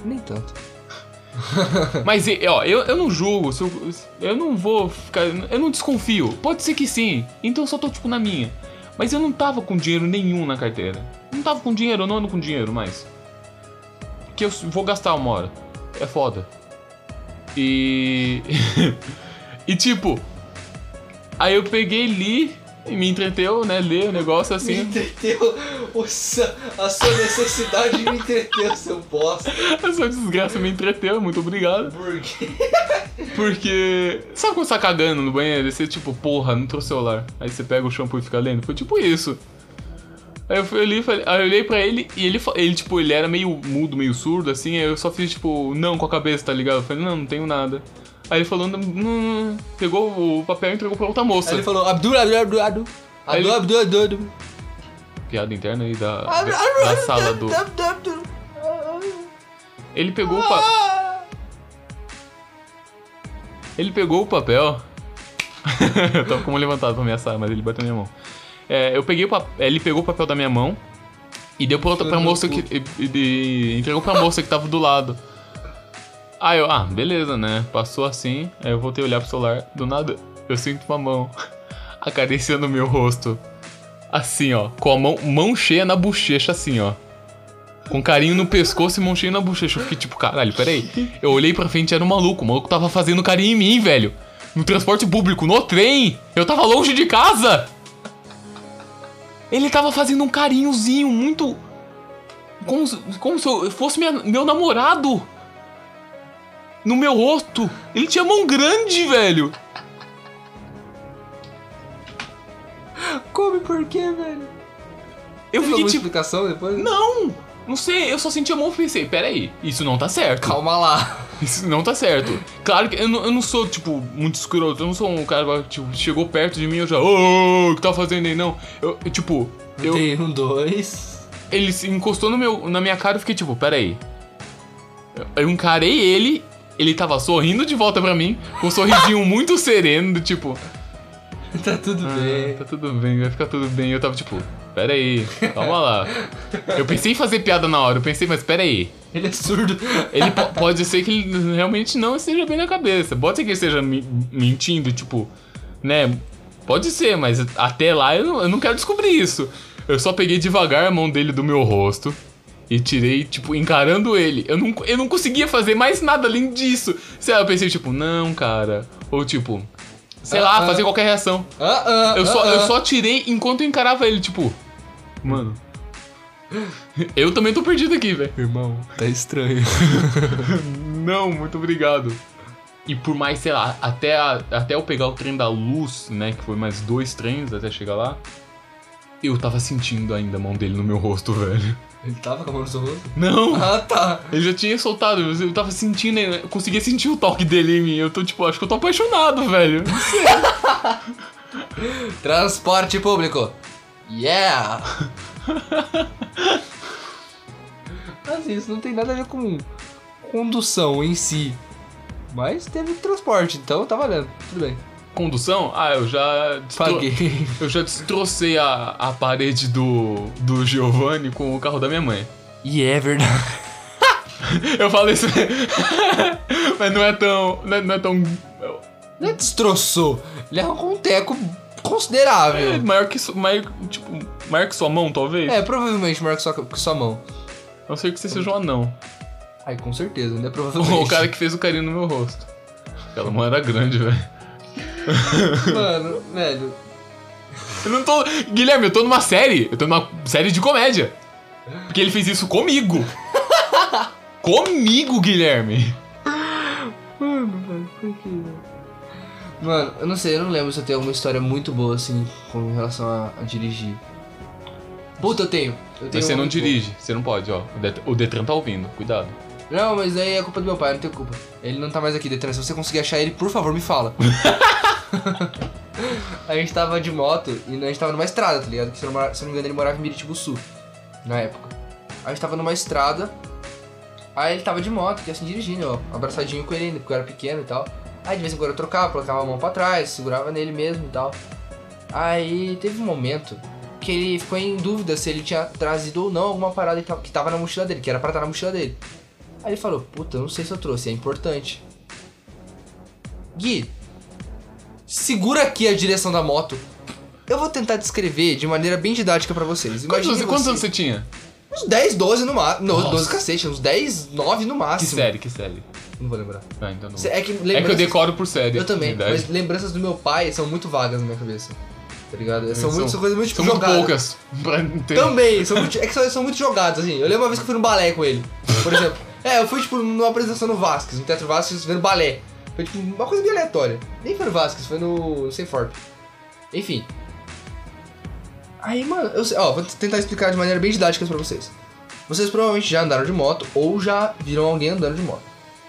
Nem tanto. Mas, ó, eu, eu não julgo, eu, eu não vou ficar. Eu não desconfio. Pode ser que sim. Então eu só tô, tipo, na minha. Mas eu não tava com dinheiro nenhum na carteira. Não tava com dinheiro, eu não ando com dinheiro mais. Que eu vou gastar uma hora. É foda. E. e tipo. Aí eu peguei li e me entreteu, né? Ler o negócio assim. entreteu. a sua necessidade me entreteu, seu bosta. Essa desgraça me entreteu, muito obrigado. Por quê? Porque. Sabe quando você tá cagando no banheiro? Você, tipo, porra, não trouxe celular. Aí você pega o shampoo e fica lendo? Foi tipo isso. Aí eu fui ali falei. Aí eu olhei pra ele e ele, ele, tipo, ele era meio mudo, meio surdo, assim. Aí eu só fiz, tipo, não com a cabeça, tá ligado? Eu falei, não, não tenho nada. Aí ele falou, não. pegou o papel e entregou pra outra moça. Aí ele falou, Abdul, Abdul, Abdul, Abdul. Ele- Abdul, Abdul, Abdul, Abdul. Piada interna aí da, da sala do. Ele pegou o papel. Ele pegou o papel. eu tava como levantado pra ameaçar, mas ele bateu na minha mão. É, eu peguei o papel. Ele pegou o papel da minha mão e deu pra, outra, pra moça que. E, e- e entregou pra moça que tava do lado. Aí eu, ah, beleza, né? Passou assim, aí eu voltei a olhar pro celular. Do nada, eu sinto uma mão acariciando meu rosto. Assim, ó. Com a mão, mão cheia na bochecha, assim, ó. Com carinho no pescoço e mão cheia na bochecha. Eu fiquei tipo, caralho, peraí. Eu olhei pra frente era um maluco. O maluco tava fazendo carinho em mim, velho. No transporte público, no trem. Eu tava longe de casa. Ele tava fazendo um carinhozinho muito. Como, se- como se eu fosse minha- meu namorado. No meu rosto. Ele tinha mão grande, velho. Come por quê, velho? Eu Teve fiquei tipo. explicação depois? Não! Não sei, eu só senti a mão e pensei, peraí, isso não tá certo. Calma lá. Isso não tá certo. Claro que eu não, eu não sou, tipo, muito escroto. Eu não sou um cara que, tipo, chegou perto de mim e eu já. Ô, o que tá fazendo aí? Não. Eu, eu, tipo, eu, Tem um, dois. ele se encostou no meu, na minha cara e eu fiquei tipo, peraí. Eu encarei ele, ele tava sorrindo de volta pra mim, com um sorrisinho muito sereno, do tipo, Tá tudo ah, bem. tá tudo bem, vai ficar tudo bem. Eu tava tipo, peraí, calma lá. Eu pensei em fazer piada na hora, eu pensei, mas peraí. Ele é surdo. Ele po- pode ser que ele realmente não esteja bem na cabeça. Pode ser que ele esteja me- mentindo, tipo, né? Pode ser, mas até lá eu não, eu não quero descobrir isso. Eu só peguei devagar a mão dele do meu rosto e tirei, tipo, encarando ele. Eu não, eu não conseguia fazer mais nada além disso. Sei lá, eu pensei, tipo, não, cara. Ou tipo, sei Ah, lá, ah. fazer qualquer reação. Ah, Eu só, eu só tirei enquanto eu encarava ele, tipo. Mano. Eu também tô perdido aqui, velho. Irmão, tá estranho. Não, muito obrigado. E por mais, sei lá, até, a- até eu pegar o trem da luz, né? Que foi mais dois trens até chegar lá. Eu tava sentindo ainda a mão dele no meu rosto, velho. Ele tava com a mão no seu rosto? Não! Ah, tá. Ele já tinha soltado, eu tava sentindo, eu conseguia sentir o toque dele em mim. Eu tô, tipo, acho que eu tô apaixonado, velho. Transporte público. Yeah! assim, isso não tem nada a ver com condução em si. Mas teve transporte, então tá valendo. Tudo bem. Condução? Ah, eu já. Paguei. Eu já destrocei a, a parede do, do Giovanni com o carro da minha mãe. E é verdade. Eu falei isso. Mas não é tão. Não é, não é tão. Não é destroçou. Ele arrancou um teco É considerável. maior que, maior, tipo, maior que sua mão, talvez? É, provavelmente maior que sua, que sua mão. A não ser que você seja um anão. Ai, com certeza, né? Provavelmente. O cara que fez o carinho no meu rosto. Aquela mão era grande, velho. Mano, velho. Eu não tô. Guilherme, eu tô numa série. Eu tô numa série de comédia. Porque ele fez isso comigo. comigo, Guilherme. Mano, velho, por que, velho? Mano, eu não sei, eu não lembro se eu tenho alguma história muito boa, assim, com relação a, a dirigir. Puta, eu tenho. Eu tenho Mas você não dirige, você não pode, ó. O Det- O Detran tá ouvindo, cuidado. boa. Não, mas aí é culpa do meu pai, não tenho culpa. Ele não tá mais aqui, Detran. Se você conseguir achar ele, por favor, me fala. a gente tava de moto e a gente tava numa estrada, tá ligado? Que se eu não, se eu não me engano, ele morava em Miritibu Sul, na época. A gente tava numa estrada, aí ele tava de moto, que assim, dirigindo, ó, abraçadinho com ele porque eu era pequeno e tal. Aí de vez em quando eu trocava, colocava a mão pra trás, segurava nele mesmo e tal. Aí teve um momento que ele ficou em dúvida se ele tinha trazido ou não alguma parada que tava na mochila dele, que era pra estar na mochila dele. Aí ele falou, puta, eu não sei se eu trouxe, é importante. Gui, segura aqui a direção da moto. Eu vou tentar descrever de maneira bem didática pra vocês. Quantos, Imagine quantos você- anos você tinha? Uns 10, 12 no máximo. Nossa. 12 cacete, uns 10, 9 no Que máximo. série, que série? Não vou lembrar. Ah, então não. É que, É que eu decoro por série. Eu também, mas lembranças do meu pai são muito vagas na minha cabeça. Tá ligado? São, São- muito, são coisas muito, tipo, São muito jogadas. poucas. Também, são muito, é que são, são muito jogados, assim. Eu lembro uma vez que eu fui no balé com ele, por exemplo. É, eu fui, tipo, numa apresentação no Vasquez, no Teatro Vasquez, vendo balé. Foi, tipo, uma coisa bem aleatória. Nem foi no Vasquez, foi no Senforp. Enfim. Aí, mano, eu sei, ó, vou tentar explicar de maneira bem didática pra vocês. Vocês provavelmente já andaram de moto ou já viram alguém andando de moto.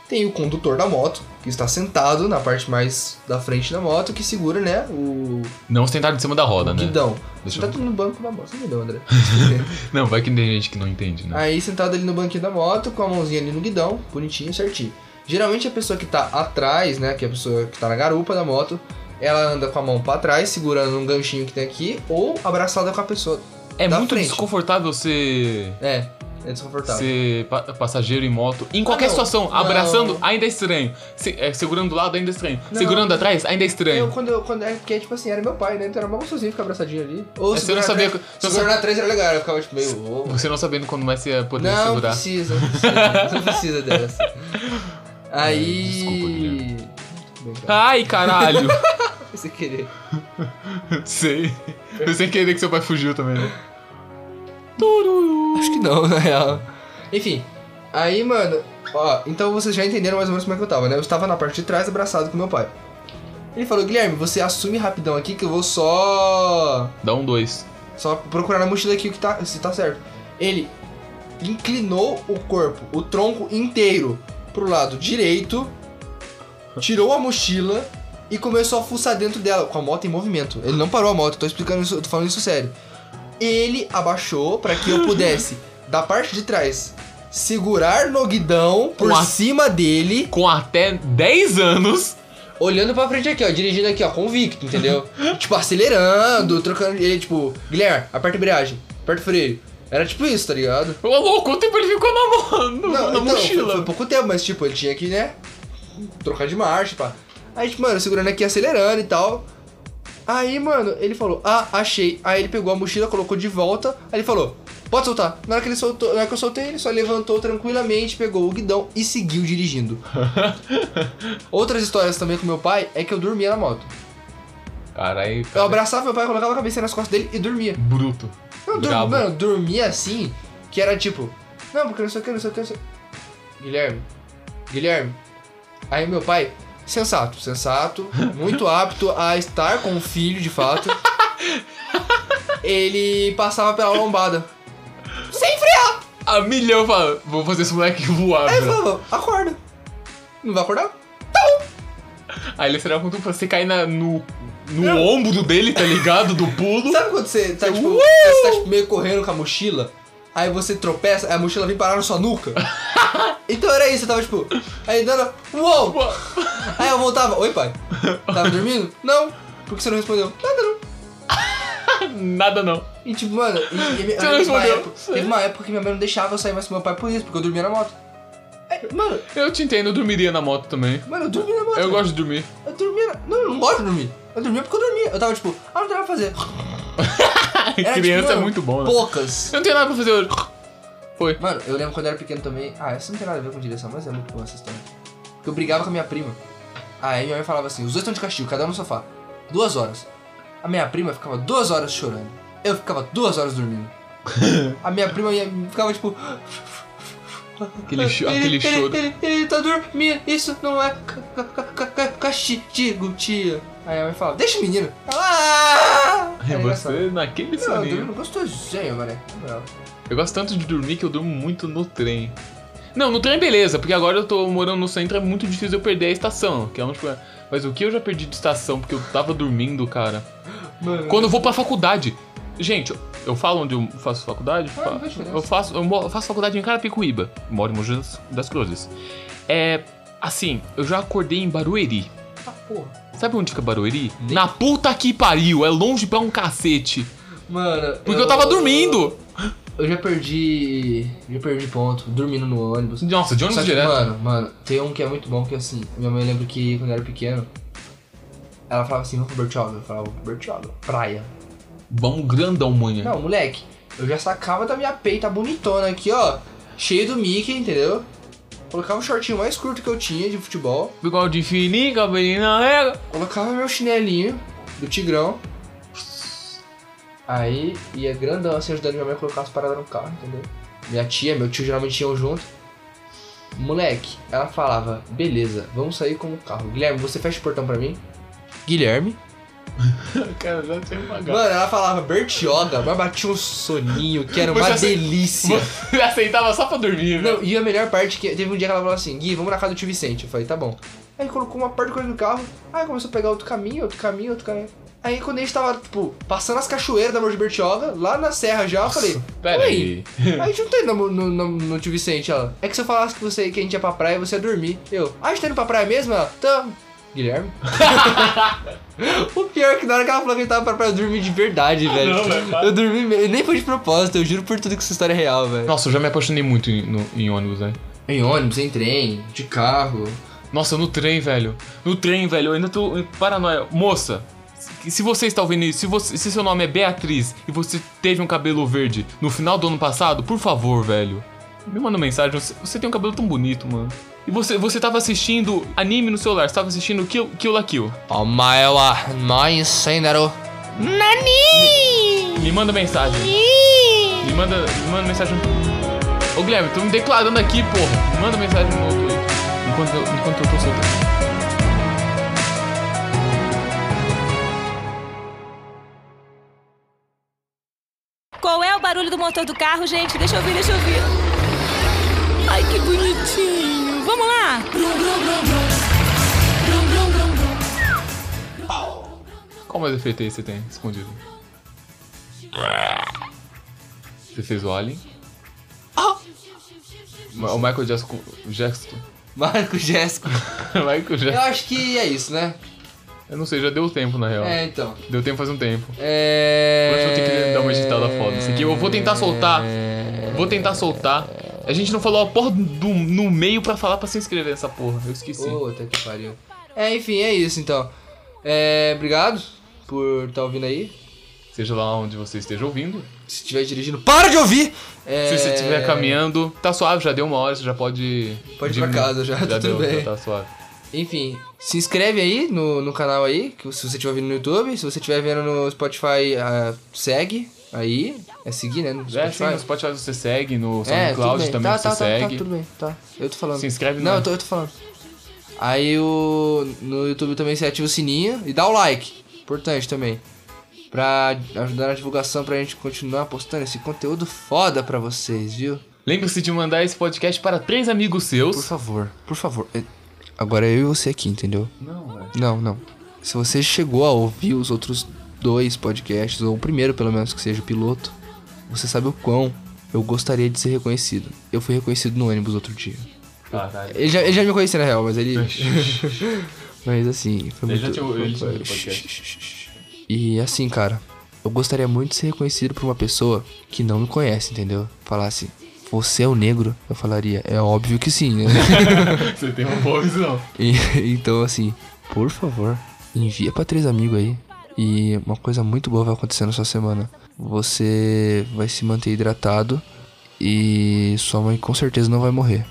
Tem o condutor da moto, que está sentado na parte mais da frente da moto, que segura, né, o Não sentado em cima da roda, né? guidão. Deixa Você eu- tá no banco da moto, você me deu, André. Não, vai que tem gente que não entende, né? Aí sentado ali no banquinho da moto, com a mãozinha ali no guidão, bonitinho, certinho. Geralmente a pessoa que tá atrás, né, que é a pessoa que tá na garupa da moto, ela anda com a mão pra trás, segurando um ganchinho que tem aqui, ou abraçada com a pessoa. É muito frente. desconfortável ser, É, é desconfortável. ser pa- passageiro em moto. Em qualquer não. situação, Não. abraçando ainda é estranho. Se- é, segurando do lado ainda é estranho. Não. Segurando atrás ainda é Eu, estranho. quando eu, quando é, porque, tipo assim, era meu pai, né, então era mó gostosinho ficar abraçadinho ali. Ou É, você segurar não sabia você não Segurando atrás era legal, eu ficava, tipo, meio... ô, Você não sabendo quando mais você ia poder Não segurar. precisa, não precisa, não precisa dessa. Aí... desculpa, Guilherme. Tudo bem, cara. Ai, caralho! Foi sem querer. Sei. Foi sem querer que seu pai fugiu também, né? Acho que não, na real. Enfim, aí, mano, ó, então vocês já entenderam mais ou menos como é que eu tava, né? Eu estava na parte de trás, abraçado com meu pai. Ele falou, Guilherme, você assume rapidão aqui que eu vou só. Dá um dois. Só procurar na mochila aqui o que tá, se tá certo. Ele inclinou o corpo, o tronco inteiro pro lado direito, tirou a mochila e começou a fuçar dentro dela, com a moto em movimento. Ele não parou a moto, tô explicando isso, tô falando isso sério. Ele abaixou para que eu pudesse, da parte de trás, segurar no guidão por a- cima dele, Com até 10 anos. olhando pra frente aqui, ó, dirigindo aqui, ó, convicto, entendeu? tipo, acelerando, trocando. Ele, tipo, Guilherme, aperta a embreagem, aperta o freio. Era tipo isso, tá ligado? Ô, louco, quanto tempo ele ficou na, mo- na então, foi, mochila? foi pouco tempo, mas tipo, ele tinha que, né, trocar de marcha, pá. Aí, tipo, mano, segurando aqui, acelerando e tal. Aí, mano, ele falou, ah, achei. Aí ele pegou a mochila, colocou de volta. Aí ele falou, pode soltar. Na hora que ele soltou, na hora que eu soltei, ele só levantou tranquilamente, pegou o guidão e seguiu dirigindo. Outras histórias também com meu pai é que eu dormia na moto. Caralho, Eu cara. abraçava meu pai, colocava a cabeça nas costas dele e dormia. Bruto. Eu mano, eu dormia assim, que era tipo, não, porque não sei o que, não sei o que, não sei o que. Guilherme, Guilherme. Aí meu pai, sensato, sensato, muito apto a estar com o filho de fato. Ele passava pela lombada. Sem frear! A milhão fala, vou fazer esse moleque voar, Aí ele falava, acorda. Não vai acordar? Aí ele será quando você cair na, no, no ombro dele, tá ligado? Do pulo. Sabe quando você tá, tipo, Uh! você tá tipo, meio correndo com a mochila? Aí você tropeça, aí a mochila vem parar na sua nuca. então era isso, eu tava tipo, aí dando, uou! Aí eu voltava, oi pai, tava dormindo? Não, por que você não respondeu? Nada não. Nada não. E tipo, mano, e, e, Você teve, não uma respondeu? época, teve uma época que minha mãe não deixava eu sair mais com meu pai por isso, porque eu dormia na moto. É, mano, Eu te entendo, eu dormiria na moto também. mano, eu dormia na moto. Eu velho. gosto de dormir. Eu dormia na... Não, eu não gosto de dormir. Eu dormia porque eu dormia. Eu tava tipo, ah, não tem nada pra fazer. Era, Criança tipo, é muito bom, né? Poucas. Eu não tenho nada pra fazer hoje. Foi. Mano, eu lembro quando eu era pequeno também. Ah, essa não tem nada a ver com direção, mas é muito boa essa história. Porque eu brigava com a minha prima. Aí minha mãe falava assim: os dois estão de castigo, cada um no sofá. Duas horas. A minha prima ficava duas horas chorando. Eu ficava duas horas dormindo. A minha prima ficava tipo. Aquele, cho- ele, aquele ele, choro. Ele, ele tá dormindo, isso não é ca- ca- ca- ca- ca- castigo, tia. Aí a mãe falava: deixa o menino. Ela, "Ah!" É você naquele Não, eu soninho. dormindo gostosinho, moral. Eu gosto tanto de dormir que eu durmo muito no trem. Não, no trem beleza, porque agora eu tô morando no centro, é muito difícil eu perder a estação. Que é onde... Mas o que eu já perdi de estação porque eu tava dormindo, cara? Mano, Quando eu vou pra faculdade. Gente, eu falo onde eu faço faculdade? Ah, eu, faço, eu faço faculdade em Carapicuíba. Moro em Mogi das Cruzes. É. Assim, eu já acordei em Barueri. Ah, porra. Sabe onde fica Barueri? Nem- Na puta que pariu, é longe pra um cacete. Mano. Porque eu tava dormindo. Eu já perdi. Já perdi ponto, dormindo no ônibus. Nossa, de ônibus Só direto. Mano, mano, tem um que é muito bom que assim, minha mãe lembra que quando eu era pequeno, ela falava assim, vamos pro Bertioga. Eu falava, Bertioga, praia. Vamos grandão, manhã. Não, moleque, eu já sacava da minha peita bonitona aqui, ó. Cheio do Mickey, entendeu? Colocava o shortinho mais curto que eu tinha de futebol. Bigode fininho, cabelinho na régua. Colocava meu chinelinho do Tigrão. Aí ia grandão assim, ajudando minha mãe a colocar as paradas no carro, entendeu? Minha tia, meu tio geralmente iam junto. Moleque, ela falava, beleza, vamos sair com o carro. Guilherme, você fecha o portão pra mim? Guilherme? Cara, já pagado. Mano, ela falava Bertioga, mas batia um soninho que era uma Você ace- delícia. Você aceitava só pra dormir, né? Não, e a melhor parte é que teve um dia que ela falou assim, Gui, vamos na casa do tio Vicente. Eu falei, tá bom. Aí colocou uma parte de coisa no carro, aí começou a pegar outro caminho, outro caminho, outro caminho. Aí quando a gente tava, tipo, passando as cachoeiras da Morro de Bertioga, lá na serra já, eu falei, Pera "Oi, aí. Aí a gente não tá indo no, no, no, no tio Vicente, ela. É que se eu falasse que, você, que a gente ia pra praia, você ia dormir. Eu, ah, a gente tá indo pra praia mesmo? Ela, tamo. Guilherme? o pior é que na hora que ela falou que gente tava pra praia, eu dormi de verdade, velho. não, velho, eu dormi. Nem foi de propósito, eu juro por tudo que essa história é real, velho. Nossa, eu já me apaixonei muito em, no- em ônibus, né? Em ônibus, em trem, de carro. Nossa, no trem, velho. No trem, velho, eu ainda tô em paranoia. Moça, se- se você está ouvindo isso, se, você, se seu nome é Beatriz e você teve um cabelo verde no final do ano passado, por favor, velho, me manda mensagem. Você, você tem um cabelo tão bonito, mano. E você, você tava assistindo anime no celular, você tava assistindo Kill, Kill la Kill. Omae wa nai senaro. Nani! Me manda mensagem. Me manda, me manda mensagem. Ô Guilherme, tô me declarando aqui, porra. Me manda mensagem no Twitter. Enquanto eu, enquanto eu tô soltando. Qual é o barulho do motor do carro, gente? Deixa eu ouvir, deixa eu ouvir. Ai, que bonitinho. Vamos lá. Qual mais efeito aí você tem escondido? Você fez o Alien? Ma- O Michael Jackson. Jackson. Marco Jéssico. Michael Eu acho que é isso, né? Eu não sei, já deu tempo na real. É, então. Deu tempo faz um tempo. É. Eu acho que eu tenho que dar uma editada foda. Isso aqui eu vou tentar soltar. Vou tentar soltar. A gente não falou a porra do, no meio pra falar pra se inscrever nessa porra. Eu esqueci. Puta que pariu. É, enfim, é isso então. É, obrigado por estar ouvindo aí. Seja lá onde você esteja ouvindo. Se estiver dirigindo, para de ouvir! É, Se você estiver caminhando, tá suave, já deu uma hora, você já pode. Pode ir pra casa, já, tá tudo deu, bem. Já tá suave. Enfim, se inscreve aí no, no canal aí, se você estiver vendo no YouTube, se você estiver vendo no Spotify, ah, segue aí. É seguir, né? No É, sim, no Spotify você segue, no É, SoundCloud bem. também tá, você tá, tá, segue. Tá, tudo bem, tá. Eu tô falando. Se inscreve Não, no- eu tô, eu tô falando. Aí o, no YouTube também você ativa o sininho e dá o like. Importante também. Pra ajudar na divulgação, pra gente continuar postando esse conteúdo foda pra vocês, viu? Lembre-se de mandar esse podcast para três amigos seus. Por favor, por favor. É- Agora é eu e você aqui, entendeu? Não, velho. Não, não. Se você chegou a ouvir os outros dois podcasts, ou o primeiro pelo menos que seja o piloto, você sabe o quão eu gostaria de ser reconhecido. Eu fui reconhecido no ônibus outro dia. Caralho. Ele já, ele já me conhecia na real, mas ele. mas assim, foi Ele muito. já tinha- ele foi- tinha ouvido o podcast. E assim, cara, eu gostaria muito de ser reconhecido por uma pessoa que não me conhece, entendeu? Falasse, você é o negro? Eu falaria, é óbvio que sim, né? Você tem uma boa visão. E- então, assim, por favor, envia pra três amigos aí. E uma coisa muito boa vai acontecer na sua semana. Você vai se manter hidratado e sua mãe com certeza não vai morrer.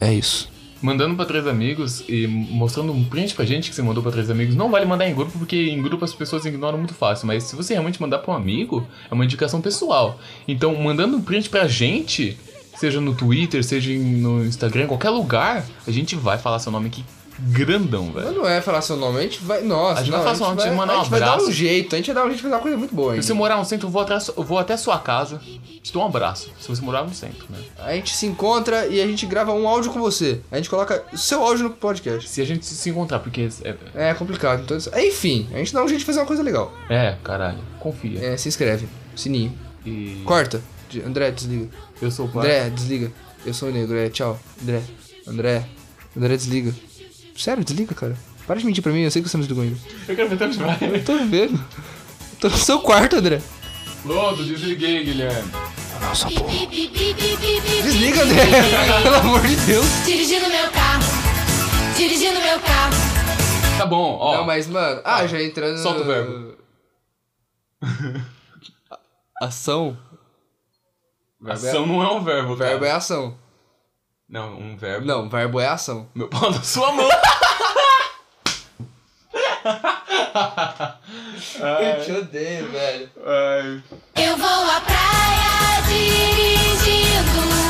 É isso. Mandando pra três amigos e mostrando um print pra gente que você mandou pra três amigos. Não vale mandar em grupo, porque em grupo as pessoas ignoram muito fácil. Mas se você realmente mandar pra um amigo, é uma indicação pessoal. Então, mandando um print pra gente, seja no Twitter, seja no Instagram, qualquer lugar, a gente vai falar seu nome aqui grandão, Mas velho. não é falar seu nome, a gente vai. Nossa, A gente não, vai falar seu nome, a gente vai, manda a um gente vai dar um jeito, a gente vai dar um jeito de fazer uma coisa muito boa Se ainda. você morar no centro, eu vou eu vou até sua casa, te dou um abraço. Se você morar no centro, né? A gente se encontra e a gente grava um áudio com você. A gente coloca o seu áudio no podcast. Se a gente se encontrar, porque é, É complicado. Então, enfim, a gente dá um jeito de fazer uma coisa legal. é caralho, confia. É, se inscreve. Sininho. E Corta. André, desliga. eu sou o pai. André, desliga. Eu sou o negro, é, tchau. André. André. André, desliga. Sério, desliga, cara. Para de mentir pra mim, eu sei que você não desligou ainda. Eu quero ver vai. Eu tô vendo. Tô no seu quarto, André. Pronto, desliguei, Guilherme. Nossa, porra. Desliga, André. Pelo amor de Deus. Dirigindo meu carro. Dirigindo meu carro. Tá bom, ó. Não, mas, mano. Ah, já entrando. Solta o verbo. Ação. Ação não é um verbo, cara. Verbo é ação. Não, um verbo. Não, verbo é ação. Meu pau na sua mão. Eu te odeio, velho. Ai. Eu vou à praia dirigindo